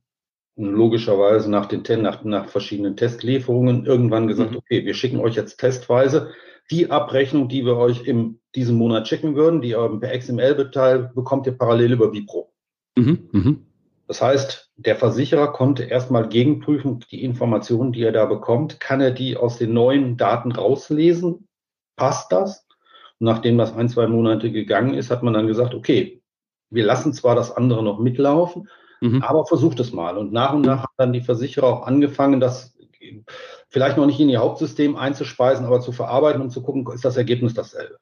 logischerweise nach den nach, nach verschiedenen Testlieferungen irgendwann gesagt, mhm. okay, wir schicken euch jetzt testweise die Abrechnung, die wir euch in diesem Monat schicken würden, die ihr per XML-Teil bekommt ihr parallel über Vipro. Mhm. Mhm. Das heißt, der Versicherer konnte erstmal gegenprüfen, die Informationen, die er da bekommt, kann er die aus den neuen Daten rauslesen? Passt das? Und nachdem das ein, zwei Monate gegangen ist, hat man dann gesagt, okay, wir lassen zwar das andere noch mitlaufen, mhm. aber versucht es mal. Und nach und nach haben dann die Versicherer auch angefangen, das vielleicht noch nicht in ihr Hauptsystem einzuspeisen, aber zu verarbeiten und zu gucken, ist das Ergebnis dasselbe.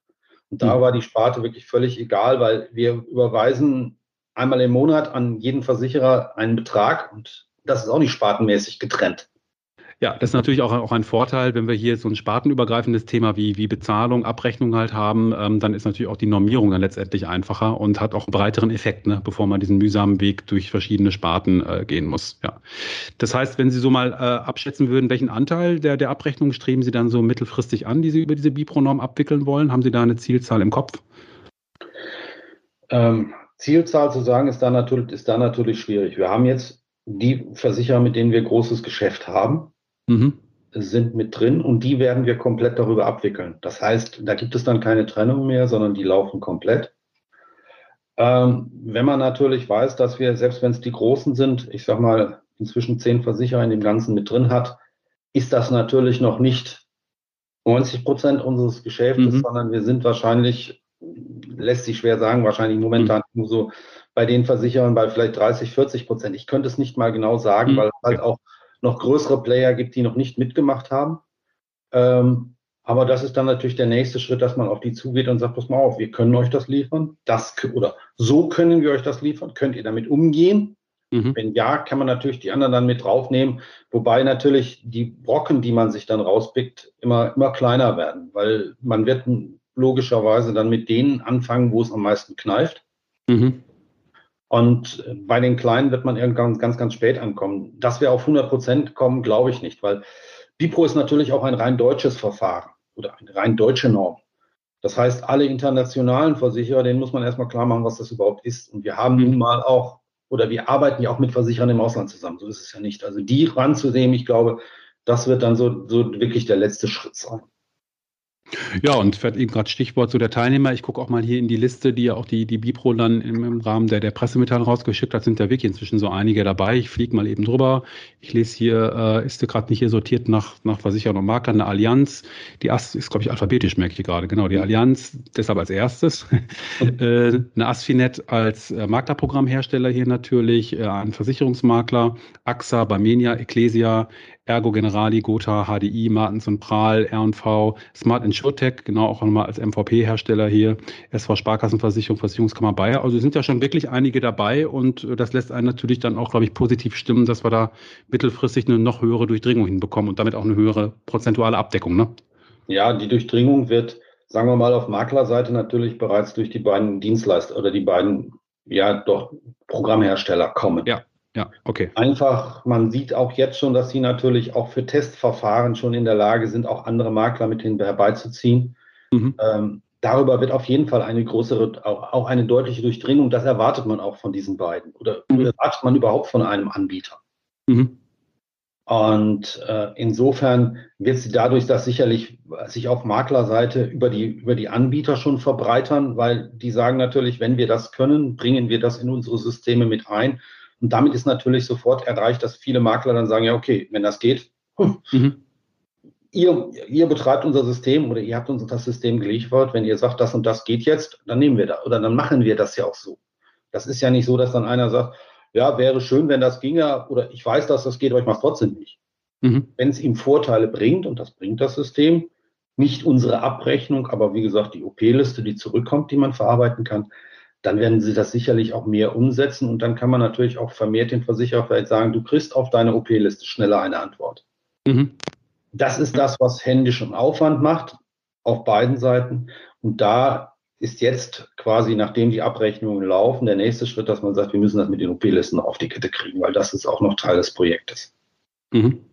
Und da mhm. war die Sparte wirklich völlig egal, weil wir überweisen einmal im Monat an jeden Versicherer einen Betrag und das ist auch nicht spartenmäßig getrennt. Ja, das ist natürlich auch, auch ein Vorteil, wenn wir hier so ein spartenübergreifendes Thema wie, wie Bezahlung, Abrechnung halt haben, ähm, dann ist natürlich auch die Normierung dann letztendlich einfacher und hat auch einen breiteren Effekt, ne, bevor man diesen mühsamen Weg durch verschiedene Sparten äh, gehen muss. Ja. Das heißt, wenn Sie so mal äh, abschätzen würden, welchen Anteil der, der Abrechnung streben Sie dann so mittelfristig an, die Sie über diese Bipro-Norm abwickeln wollen? Haben Sie da eine Zielzahl im Kopf? Ähm, Zielzahl zu sagen, ist da, natürlich, ist da natürlich schwierig. Wir haben jetzt die Versicherer, mit denen wir großes Geschäft haben, mhm. sind mit drin und die werden wir komplett darüber abwickeln. Das heißt, da gibt es dann keine Trennung mehr, sondern die laufen komplett. Ähm, wenn man natürlich weiß, dass wir, selbst wenn es die Großen sind, ich sag mal, inzwischen zehn Versicherer in dem Ganzen mit drin hat, ist das natürlich noch nicht 90 Prozent unseres Geschäftes, mhm. sondern wir sind wahrscheinlich, lässt sich schwer sagen, wahrscheinlich momentan mhm. nur so bei den Versicherern bei vielleicht 30, 40 Prozent. Ich könnte es nicht mal genau sagen, mhm. weil halt auch noch größere Player gibt, die noch nicht mitgemacht haben. Ähm, aber das ist dann natürlich der nächste Schritt, dass man auf die zugeht und sagt, pass mal auf, wir können euch das liefern. Das, oder so können wir euch das liefern. Könnt ihr damit umgehen? Mhm. Wenn ja, kann man natürlich die anderen dann mit draufnehmen. Wobei natürlich die Brocken, die man sich dann rauspickt, immer, immer kleiner werden, weil man wird logischerweise dann mit denen anfangen, wo es am meisten kneift. Mhm. Und bei den Kleinen wird man irgendwann ganz, ganz spät ankommen. Dass wir auf 100 Prozent kommen, glaube ich nicht, weil Bipro ist natürlich auch ein rein deutsches Verfahren oder eine rein deutsche Norm. Das heißt, alle internationalen Versicherer, denen muss man erstmal klar machen, was das überhaupt ist. Und wir haben nun mal auch, oder wir arbeiten ja auch mit Versicherern im Ausland zusammen. So ist es ja nicht. Also die ranzunehmen, ich glaube, Das wird dann so, so wirklich der letzte Schritt sein. Ja, und fährt eben gerade Stichwort so der Teilnehmer. Ich gucke auch mal hier in die Liste, die ja auch die, die Bipro dann im, im Rahmen der, der Pressemitteilung rausgeschickt hat, sind da wirklich inzwischen so einige dabei. Ich fliege mal eben drüber. Ich lese hier, äh, ist gerade nicht hier sortiert nach, nach Versicherern und Maklern, eine Allianz. Die AS ist, glaube ich, alphabetisch, merke ich gerade. Genau, die Allianz, deshalb als erstes. äh, eine Asfinet als äh, Maklerprogrammhersteller hier natürlich, äh, ein Versicherungsmakler, AXA, Barmenia, Ecclesia, Ergo Generali, Gotha, HDI, Martens und Prahl, R&V, Smart InsurTech, genau auch nochmal als MVP-Hersteller hier, SV Sparkassenversicherung, Versicherungskammer Bayer. Also sind ja schon wirklich einige dabei und äh, das lässt einen natürlich dann auch, glaube ich, positiv stimmen, dass wir da mittelfristig eine noch höhere Durchdringung hinbekommen und damit auch eine höhere prozentuale Abdeckung. Ne? Ja, die Durchdringung wird, sagen wir mal, auf Maklerseite natürlich bereits durch die beiden Dienstleister oder die beiden, ja, doch Programmhersteller kommen. Ja. Ja, okay. Einfach, man sieht auch jetzt schon, dass sie natürlich auch für Testverfahren schon in der Lage sind, auch andere Makler mit herbeizuziehen. Mhm. Ähm, darüber wird auf jeden Fall eine größere, auch, eine deutliche Durchdringung. Das erwartet man auch von diesen beiden oder mhm. erwartet man überhaupt von einem Anbieter. Mhm. Und äh, insofern wird sie dadurch das sicherlich sich auf Maklerseite über die, über die Anbieter schon verbreitern, weil die sagen natürlich, wenn wir das können, bringen wir das in unsere Systeme mit ein und damit ist natürlich sofort erreicht, dass viele Makler dann sagen, ja, okay, wenn das geht, mhm. ihr, ihr betreibt unser System oder ihr habt uns das System geliefert, wenn ihr sagt, das und das geht jetzt, dann nehmen wir das oder dann machen wir das ja auch so. Das ist ja nicht so, dass dann einer sagt, ja, wäre schön, wenn das ginge oder ich weiß, dass das geht, aber ich mache es trotzdem nicht. Mhm. Wenn es ihm Vorteile bringt, und das bringt das System, nicht unsere Abrechnung, aber wie gesagt, die OP-Liste, die zurückkommt, die man verarbeiten kann, dann werden sie das sicherlich auch mehr umsetzen und dann kann man natürlich auch vermehrt den Versicherer vielleicht sagen, du kriegst auf deine OP-Liste schneller eine Antwort. Mhm. Das ist das, was händischen Aufwand macht auf beiden Seiten. Und da ist jetzt quasi, nachdem die Abrechnungen laufen, der nächste Schritt, dass man sagt, wir müssen das mit den OP-Listen auf die Kette kriegen, weil das ist auch noch Teil des Projektes. Mhm.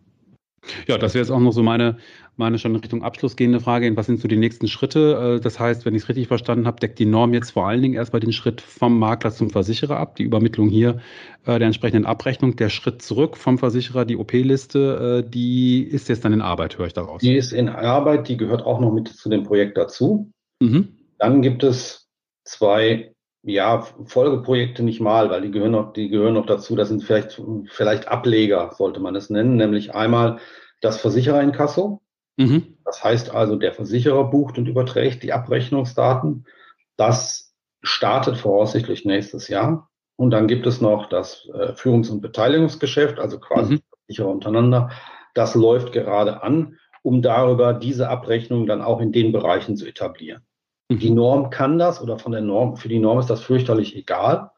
Ja, das wäre jetzt auch noch so meine, meine schon in Richtung Abschluss gehende Frage. Was sind so die nächsten Schritte? Äh, das heißt, wenn ich es richtig verstanden habe, deckt die Norm jetzt vor allen Dingen erstmal den Schritt vom Makler zum Versicherer ab, die Übermittlung hier äh, der entsprechenden Abrechnung. Der Schritt zurück vom Versicherer, die OP-Liste, äh, die ist jetzt dann in Arbeit, höre ich daraus. Die ist in Arbeit, die gehört auch noch mit zu dem Projekt dazu. Mhm. Dann gibt es zwei ja, Folgeprojekte nicht mal, weil die gehören noch, die gehören noch dazu. Das sind vielleicht, vielleicht Ableger, sollte man es nennen, nämlich einmal das Versichererinkasso. Mhm. Das heißt also, der Versicherer bucht und überträgt die Abrechnungsdaten. Das startet voraussichtlich nächstes Jahr. Und dann gibt es noch das äh, Führungs- und Beteiligungsgeschäft, also quasi mhm. Versicherer untereinander. Das läuft gerade an, um darüber diese Abrechnung dann auch in den Bereichen zu etablieren. Die Norm kann das oder von der Norm, für die Norm ist das fürchterlich egal.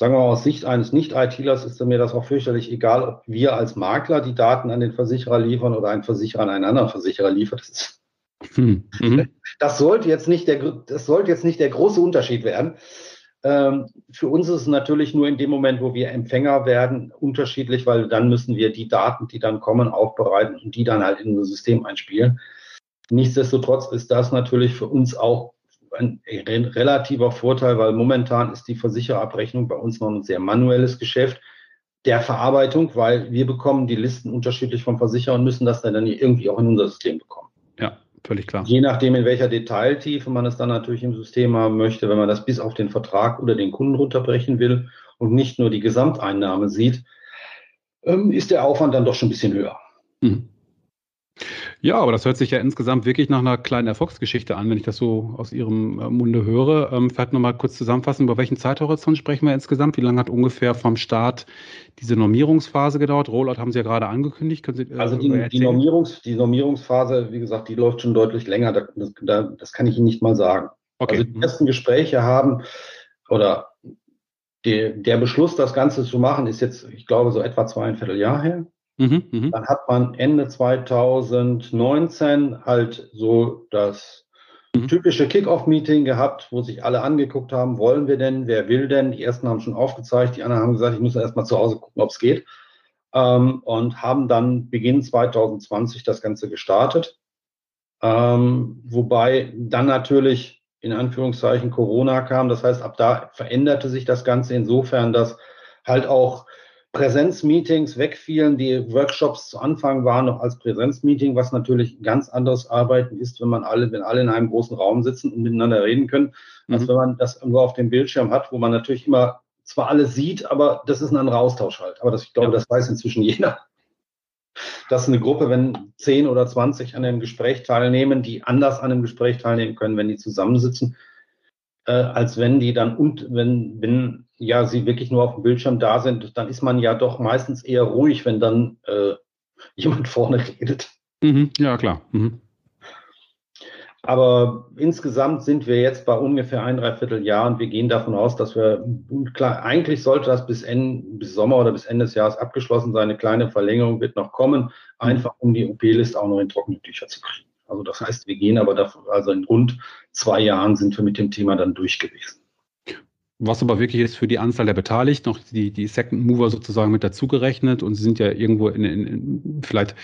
Sagen wir mal, aus Sicht eines Nicht-ITlers ist mir das auch fürchterlich egal, ob wir als Makler die Daten an den Versicherer liefern oder ein Versicherer an einen anderen Versicherer liefert. Das, hm. mhm. das sollte jetzt nicht der, das sollte jetzt nicht der große Unterschied werden. Ähm, für uns ist es natürlich nur in dem Moment, wo wir Empfänger werden, unterschiedlich, weil dann müssen wir die Daten, die dann kommen, aufbereiten und die dann halt in unser System einspielen. Nichtsdestotrotz ist das natürlich für uns auch ein relativer Vorteil, weil momentan ist die Versichererabrechnung bei uns noch ein sehr manuelles Geschäft der Verarbeitung, weil wir bekommen die Listen unterschiedlich vom Versicherer und müssen das dann irgendwie auch in unser System bekommen. Ja, völlig klar. Je nachdem, in welcher Detailtiefe man es dann natürlich im System haben möchte, wenn man das bis auf den Vertrag oder den Kunden runterbrechen will und nicht nur die Gesamteinnahme sieht, ähm, ist der Aufwand dann doch schon ein bisschen höher. Mhm. Ja, aber das hört sich ja insgesamt wirklich nach einer kleinen Erfolgsgeschichte an, wenn ich das so aus Ihrem äh, Munde höre. Ähm, vielleicht nochmal kurz zusammenfassen, über welchen Zeithorizont sprechen wir insgesamt? Wie lange hat ungefähr vom Start diese Normierungsphase gedauert? Rollout haben Sie ja gerade angekündigt. Sie, äh, also die, die, Normierungs, die Normierungsphase, wie gesagt, die läuft schon deutlich länger. Das, das, kann ich Ihnen nicht mal sagen. Okay. Also die ersten Gespräche haben oder die, der Beschluss, das Ganze zu machen, ist jetzt, ich glaube, so etwa zweieinviertel Jahr her. Mhm, mhm, Dann hat man Ende 2019 halt so das mhm. typische Kick-Off-Meeting gehabt, wo sich alle angeguckt haben, wollen wir denn, wer will denn? Die ersten haben schon aufgezeigt, die anderen haben gesagt, ich muss erst mal zu Hause gucken, ob es geht. Ähm, und haben dann Beginn 2020 das Ganze gestartet. Ähm, wobei dann natürlich in Anführungszeichen Corona kam. Das heißt, ab da veränderte sich das Ganze insofern, dass halt auch Präsenzmeetings wegfielen, die Workshops zu Anfang waren noch als Präsenzmeeting, was natürlich ein ganz anderes Arbeiten ist, wenn man alle, wenn alle in einem großen Raum sitzen und miteinander reden können, mhm. als wenn man das nur auf dem Bildschirm hat, wo man natürlich immer zwar alles sieht, aber das ist ein anderer Austausch halt. Aber das, ich glaube, ja. das weiß inzwischen jeder. Dass eine Gruppe, wenn 10 oder 20 an einem Gespräch teilnehmen, die anders an einem Gespräch teilnehmen können, wenn die zusammensitzen, äh, als wenn die dann und wenn, wenn ja sie wirklich nur auf dem Bildschirm da sind, dann ist man ja doch meistens eher ruhig, wenn dann äh, jemand vorne redet. Mhm, ja, klar. Mhm. Aber insgesamt sind wir jetzt bei ungefähr ein Dreivierteljahr und wir gehen davon aus, dass wir, klar, eigentlich sollte das bis, Ende, bis Sommer oder bis Ende des Jahres abgeschlossen sein. Eine kleine Verlängerung wird noch kommen, einfach um die OP-Liste auch noch in trockene Tücher zu kriegen. Also das heißt, wir gehen aber davon, also in rund zwei Jahren sind wir mit dem Thema dann durch gewesen. Was aber wirklich ist für die Anzahl der Beteiligten, noch die, die Second Mover sozusagen mit dazugerechnet und sie sind ja irgendwo in, in, in vielleicht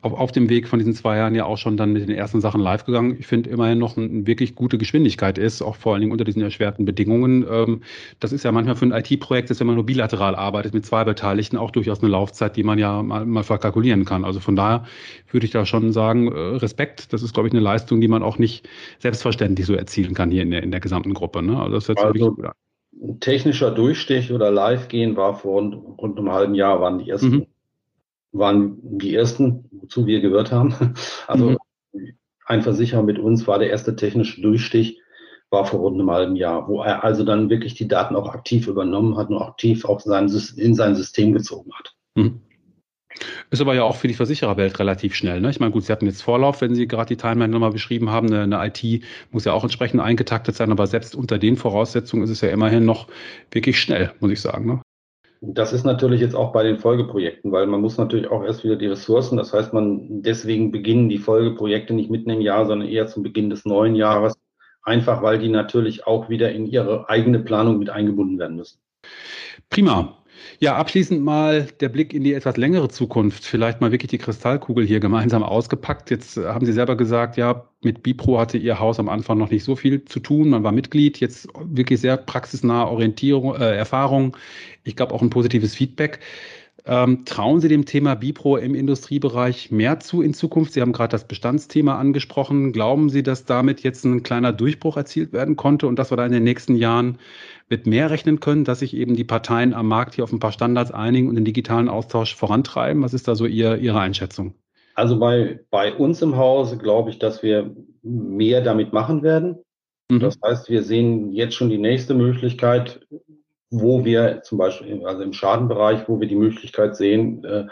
auf, auf dem Weg von diesen zwei Jahren ja auch schon dann mit den ersten Sachen live gegangen. Ich finde immerhin noch eine wirklich gute Geschwindigkeit ist, auch vor allen Dingen unter diesen erschwerten Bedingungen. Ähm, das ist ja manchmal für ein IT-Projekt, wenn man nur bilateral arbeitet mit zwei Beteiligten, auch durchaus eine Laufzeit, die man ja mal, mal verkalkulieren kann. Also von daher würde ich da schon sagen, äh, Respekt, das ist, glaube ich, eine Leistung, die man auch nicht selbstverständlich so erzielen kann hier in der, in der gesamten Gruppe. Ne? Also das hört sich also, wirklich technischer Durchstich oder live gehen war vor rund, rund einem halben Jahr, waren die ersten, mhm. waren die ersten, wozu wir gehört haben. Also mhm. ein Versicherer mit uns war der erste technische Durchstich, war vor rund einem halben Jahr, wo er also dann wirklich die Daten auch aktiv übernommen hat und aktiv auch sein, in sein System gezogen hat. Mhm. Ist aber ja auch für die Versichererwelt relativ schnell. Ne? Ich meine, gut, Sie hatten jetzt Vorlauf, wenn Sie gerade die Timeline nochmal beschrieben haben. Eine, eine, IT muss ja auch entsprechend eingetaktet sein, aber selbst unter den Voraussetzungen ist es ja immerhin noch wirklich schnell, muss ich sagen. Ne? Das ist natürlich jetzt auch bei den Folgeprojekten, weil man muss natürlich auch erst wieder die Ressourcen, das heißt, man deswegen beginnen die Folgeprojekte nicht mitten im Jahr, sondern eher zum Beginn des neuen Jahres, einfach weil die natürlich auch wieder in ihre eigene Planung mit eingebunden werden müssen. Prima. Ja, abschließend mal der Blick in die etwas längere Zukunft. Vielleicht mal wirklich die Kristallkugel hier gemeinsam ausgepackt. Jetzt haben Sie selber gesagt, ja, mit Bipro hatte Ihr Haus am Anfang noch nicht so viel zu tun. Man war Mitglied, jetzt wirklich sehr praxisnahe Orientierung, äh, Erfahrung. Ich glaube auch ein positives Feedback. Ähm, trauen Sie dem Thema Bipro im Industriebereich mehr zu in Zukunft? Sie haben gerade das Bestandsthema angesprochen. Glauben Sie, dass damit jetzt ein kleiner Durchbruch erzielt werden konnte und dass wir da in den nächsten Jahren mit mehr rechnen können, dass sich eben die Parteien am Markt hier auf ein paar Standards einigen und den digitalen Austausch vorantreiben? Was ist da so Ihr, Ihre Einschätzung? Also bei, bei uns im Hause glaube ich, dass wir mehr damit machen werden. Mhm. Das heißt, wir sehen jetzt schon die nächste Möglichkeit, wo wir zum Beispiel, also im Schadenbereich, wo wir die Möglichkeit sehen, äh,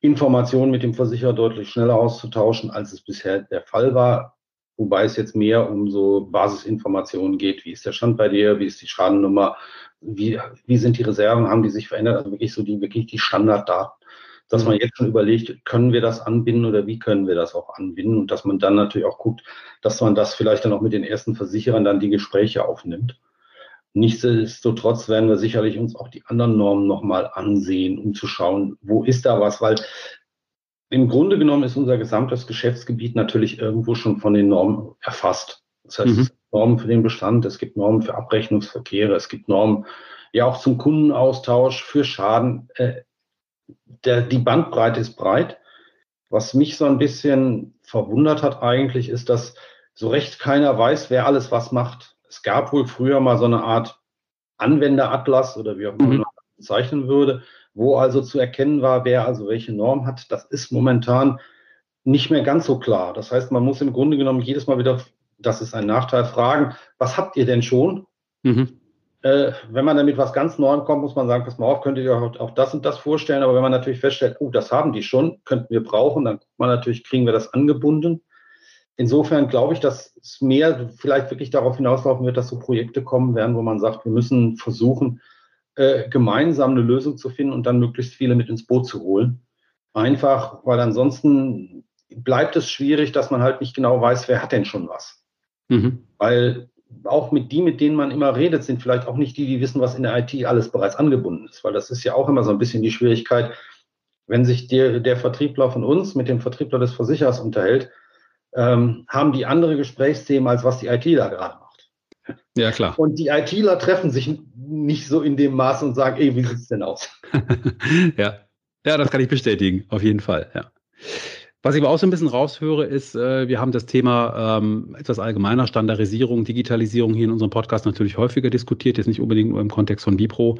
Informationen mit dem Versicherer deutlich schneller auszutauschen, als es bisher der Fall war. Wobei es jetzt mehr um so Basisinformationen geht. Wie ist der Stand bei dir? Wie ist die Schadennummer? Wie, wie sind die Reserven? Haben die sich verändert? Also wirklich so die, wirklich die Standarddaten. Dass man mhm. jetzt schon überlegt, können wir das anbinden oder wie können wir das auch anbinden? Und dass man dann natürlich auch guckt, dass man das vielleicht dann auch mit den ersten Versicherern dann die Gespräche aufnimmt. Nichtsdestotrotz werden wir sicherlich uns auch die anderen Normen nochmal ansehen, um zu schauen, wo ist da was, weil im Grunde genommen ist unser gesamtes Geschäftsgebiet natürlich irgendwo schon von den Normen erfasst. Das heißt, mhm. es gibt Normen für den Bestand, es gibt Normen für Abrechnungsverkehre, es gibt Normen ja auch zum Kundenaustausch, für Schaden. Äh, der, die Bandbreite ist breit. Was mich so ein bisschen verwundert hat eigentlich, ist, dass so recht keiner weiß, wer alles was macht es gab wohl früher mal so eine Art Anwenderatlas oder wie auch immer mhm. man das bezeichnen würde, wo also zu erkennen war, wer also welche Norm hat. Das ist momentan nicht mehr ganz so klar. Das heißt, man muss im Grunde genommen jedes Mal wieder, das ist ein Nachteil, fragen, was habt ihr denn schon? Mhm. Äh, wenn man damit was ganz Neuem kommt, muss man sagen, pass mal auf, könntet ihr auch, auch, das und das vorstellen. Aber wenn man natürlich feststellt, oh, das haben die schon, könnten wir brauchen, dann guckt man natürlich, kriegen wir das angebunden insofern glaube ich, dass es mehr vielleicht wirklich darauf hinauslaufen wird, dass so Projekte kommen werden, wo man sagt, wir müssen versuchen, äh, gemeinsam eine Lösung zu finden und dann möglichst viele mit ins Boot zu holen. Einfach, weil ansonsten bleibt es schwierig, dass man halt nicht genau weiß, wer hat denn schon was. Mhm. Weil auch mit die, mit denen man immer redet, sind vielleicht auch nicht die, die wissen, was in der IT alles bereits angebunden ist. Weil das ist ja auch immer so ein bisschen die Schwierigkeit, wenn sich der, der Vertriebler von uns mit dem Vertriebler des Versicherers unterhält, ähm, haben die andere Gesprächsthemen, als was die ITler gerade macht. Ja, klar. Und die ITler treffen sich nicht so in dem Maß und sage, ey, wie sieht es denn aus? ja. ja, das kann ich bestätigen, auf jeden Fall. Ja. Was ich aber auch so ein bisschen raushöre, ist, äh, wir haben das Thema ähm, etwas allgemeiner Standardisierung, Digitalisierung hier in unserem Podcast natürlich häufiger diskutiert, jetzt nicht unbedingt nur im Kontext von Bipro.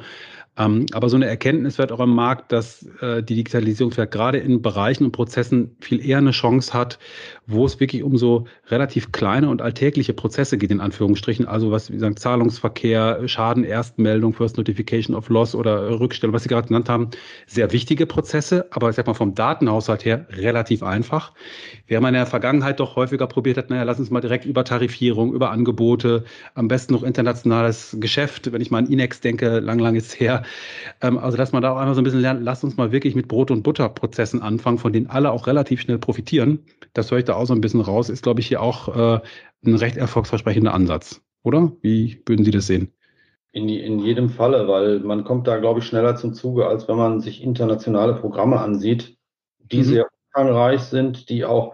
Ähm, aber so eine Erkenntnis wird auch im Markt, dass äh, die Digitalisierung vielleicht gerade in Bereichen und Prozessen viel eher eine Chance hat, wo es wirklich um so relativ kleine und alltägliche Prozesse geht, in Anführungsstrichen. Also was, wie sagen, Zahlungsverkehr, Schaden, Erstmeldung, First Notification of Loss oder Rückstellung, was Sie gerade genannt haben. Sehr wichtige Prozesse, aber ich sag mal vom Datenhaushalt her relativ einfach. Während man in der Vergangenheit doch häufiger probiert hat, naja, lass uns mal direkt über Tarifierung, über Angebote, am besten noch internationales Geschäft. Wenn ich mal an Inex denke, lang, lang ist her, ähm, also, dass man da auch einmal so ein bisschen lernt, lasst uns mal wirklich mit Brot- und Butterprozessen anfangen, von denen alle auch relativ schnell profitieren. Das höre ich da auch so ein bisschen raus, ist, glaube ich, hier auch äh, ein recht erfolgsversprechender Ansatz. Oder? Wie würden Sie das sehen? In, in jedem Falle, weil man kommt da, glaube ich, schneller zum Zuge, als wenn man sich internationale Programme ansieht, die mhm. sehr umfangreich sind, die auch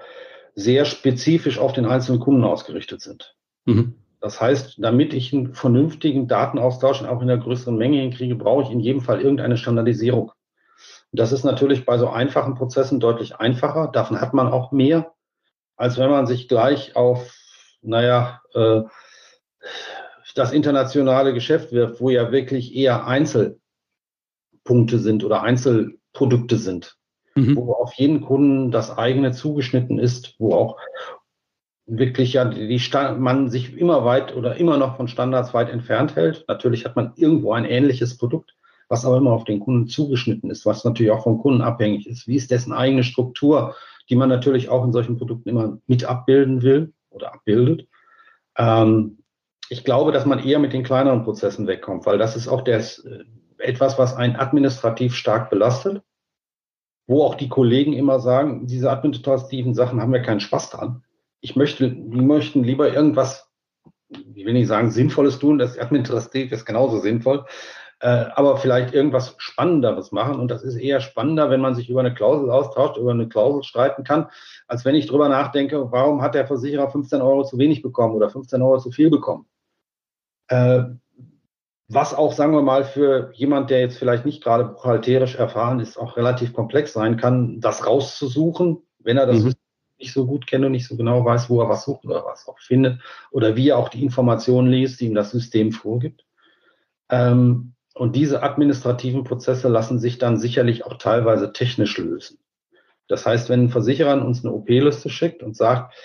sehr spezifisch auf den einzelnen Kunden ausgerichtet sind. Mhm. Das heißt, damit ich einen vernünftigen Datenaustausch auch in der größeren Menge hinkriege, brauche ich in jedem Fall irgendeine Standardisierung. Und das ist natürlich bei so einfachen Prozessen deutlich einfacher. Davon hat man auch mehr, als wenn man sich gleich auf, naja, äh, das internationale Geschäft wirft, wo ja wirklich eher Einzelpunkte sind oder Einzelprodukte sind, mhm. wo auf jeden Kunden das eigene zugeschnitten ist, wo auch wirklich ja die Stand man sich immer weit oder immer noch von Standards weit entfernt hält. Natürlich hat man irgendwo ein ähnliches Produkt, was aber immer auf den Kunden zugeschnitten ist, was natürlich auch vom Kunden abhängig ist. Wie ist dessen eigene Struktur, die man natürlich auch in solchen Produkten immer mit abbilden will oder abbildet. Ähm, ich glaube, dass man eher mit den kleineren Prozessen wegkommt, weil das ist auch das, äh, etwas, was einen administrativ stark belastet, wo auch die Kollegen immer sagen, diese administrativen Sachen haben wir keinen Spaß dran ich möchte, die möchten lieber irgendwas, ich will nicht sagen Sinnvolles tun, das administrativ ist genauso sinnvoll, äh, aber vielleicht irgendwas Spannenderes machen. Und das ist eher spannender, wenn man sich über eine Klausel austauscht, über eine Klausel streiten kann, als wenn ich drüber nachdenke, warum hat der Versicherer 15 Euro zu wenig bekommen oder 15 Euro zu viel bekommen. Äh, was auch, sagen wir mal, für jemand, der jetzt vielleicht nicht gerade buchhalterisch erfahren ist, auch relativ komplex sein kann, das rauszusuchen, wenn er das mhm nicht so gut kennt und nicht so genau weiß, wo er was sucht oder was auch findet oder wie er auch die Informationen liest, die ihm das System vorgibt. Ähm, und diese administrativen Prozesse lassen sich dann sicherlich auch teilweise technisch lösen. Das heißt, wenn ein Versicherer uns eine OP-Liste schickt und sagt,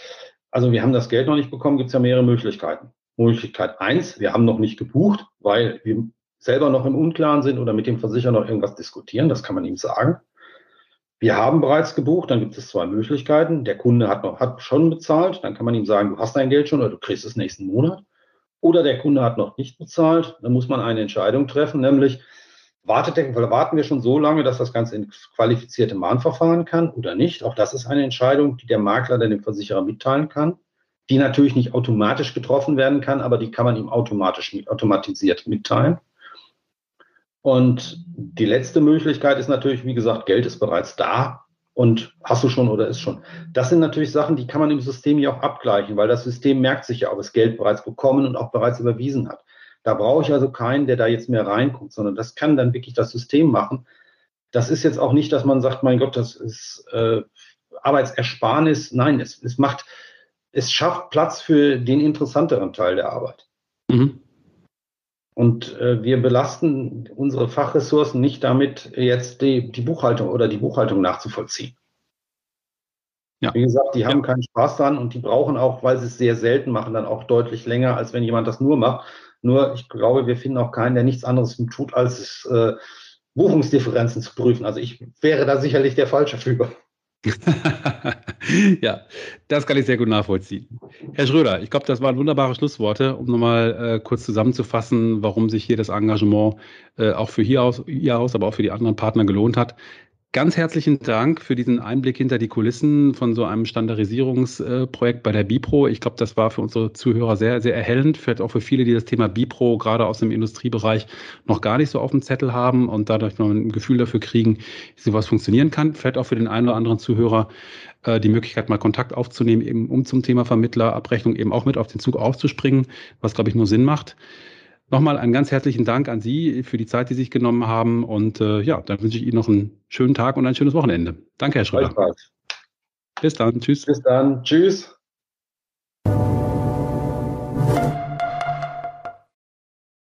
also wir haben das Geld noch nicht bekommen, gibt es ja mehrere Möglichkeiten. Möglichkeit eins, wir haben noch nicht gebucht, weil wir selber noch im Unklaren sind oder mit dem Versicherer noch irgendwas diskutieren, das kann man ihm sagen. Wir haben bereits gebucht, dann gibt es zwei Möglichkeiten. Der Kunde hat noch, hat schon bezahlt, dann kann man ihm sagen, du hast dein Geld schon oder du kriegst es nächsten Monat. Oder der Kunde hat noch nicht bezahlt, dann muss man eine Entscheidung treffen, nämlich wartet der, warten wir schon so lange, dass das Ganze in qualifizierte Mahnverfahren kann oder nicht. Auch das ist eine Entscheidung, die der Makler dann dem Versicherer mitteilen kann, die natürlich nicht automatisch getroffen werden kann, aber die kann man ihm automatisch automatisiert mitteilen. Und die letzte Möglichkeit ist natürlich, wie gesagt, Geld ist bereits da und hast du schon oder ist schon. Das sind natürlich Sachen, die kann man im System ja auch abgleichen, weil das System merkt sich ja, ob es Geld bereits bekommen und auch bereits überwiesen hat. Da brauche ich also keinen, der da jetzt mehr reinguckt, sondern das kann dann wirklich das System machen. Das ist jetzt auch nicht, dass man sagt, mein Gott, das ist äh, Arbeitsersparnis. Nein, es, es macht, es schafft Platz für den interessanteren Teil der Arbeit. Mhm. Und äh, wir belasten unsere Fachressourcen nicht damit, jetzt die, die Buchhaltung oder die Buchhaltung nachzuvollziehen. Ja. Wie gesagt, die haben ja. keinen Spaß dran und die brauchen auch, weil sie es sehr selten machen, dann auch deutlich länger, als wenn jemand das nur macht. Nur, ich glaube, wir finden auch keinen, der nichts anderes tut, als es, äh, Buchungsdifferenzen zu prüfen. Also ich wäre da sicherlich der Falsche für. ja, das kann ich sehr gut nachvollziehen. Herr Schröder, ich glaube, das waren wunderbare Schlussworte, um nochmal äh, kurz zusammenzufassen, warum sich hier das Engagement äh, auch für hier aus, hier aus, aber auch für die anderen Partner gelohnt hat. Ganz herzlichen Dank für diesen Einblick hinter die Kulissen von so einem Standardisierungsprojekt bei der Bipro. Ich glaube, das war für unsere Zuhörer sehr, sehr erhellend. Vielleicht auch für viele, die das Thema Bipro gerade aus dem Industriebereich noch gar nicht so auf dem Zettel haben und dadurch noch ein Gefühl dafür kriegen, wie sowas funktionieren kann. Vielleicht auch für den einen oder anderen Zuhörer äh, die Möglichkeit, mal Kontakt aufzunehmen, eben um zum Thema Vermittlerabrechnung eben auch mit auf den Zug aufzuspringen, was, glaube ich, nur Sinn macht. Nochmal einen ganz herzlichen Dank an Sie für die Zeit, die Sie sich genommen haben. Und äh, ja, dann wünsche ich Ihnen noch einen schönen Tag und ein schönes Wochenende. Danke, Herr Schröder. Bis dann. Tschüss. Bis dann. Tschüss.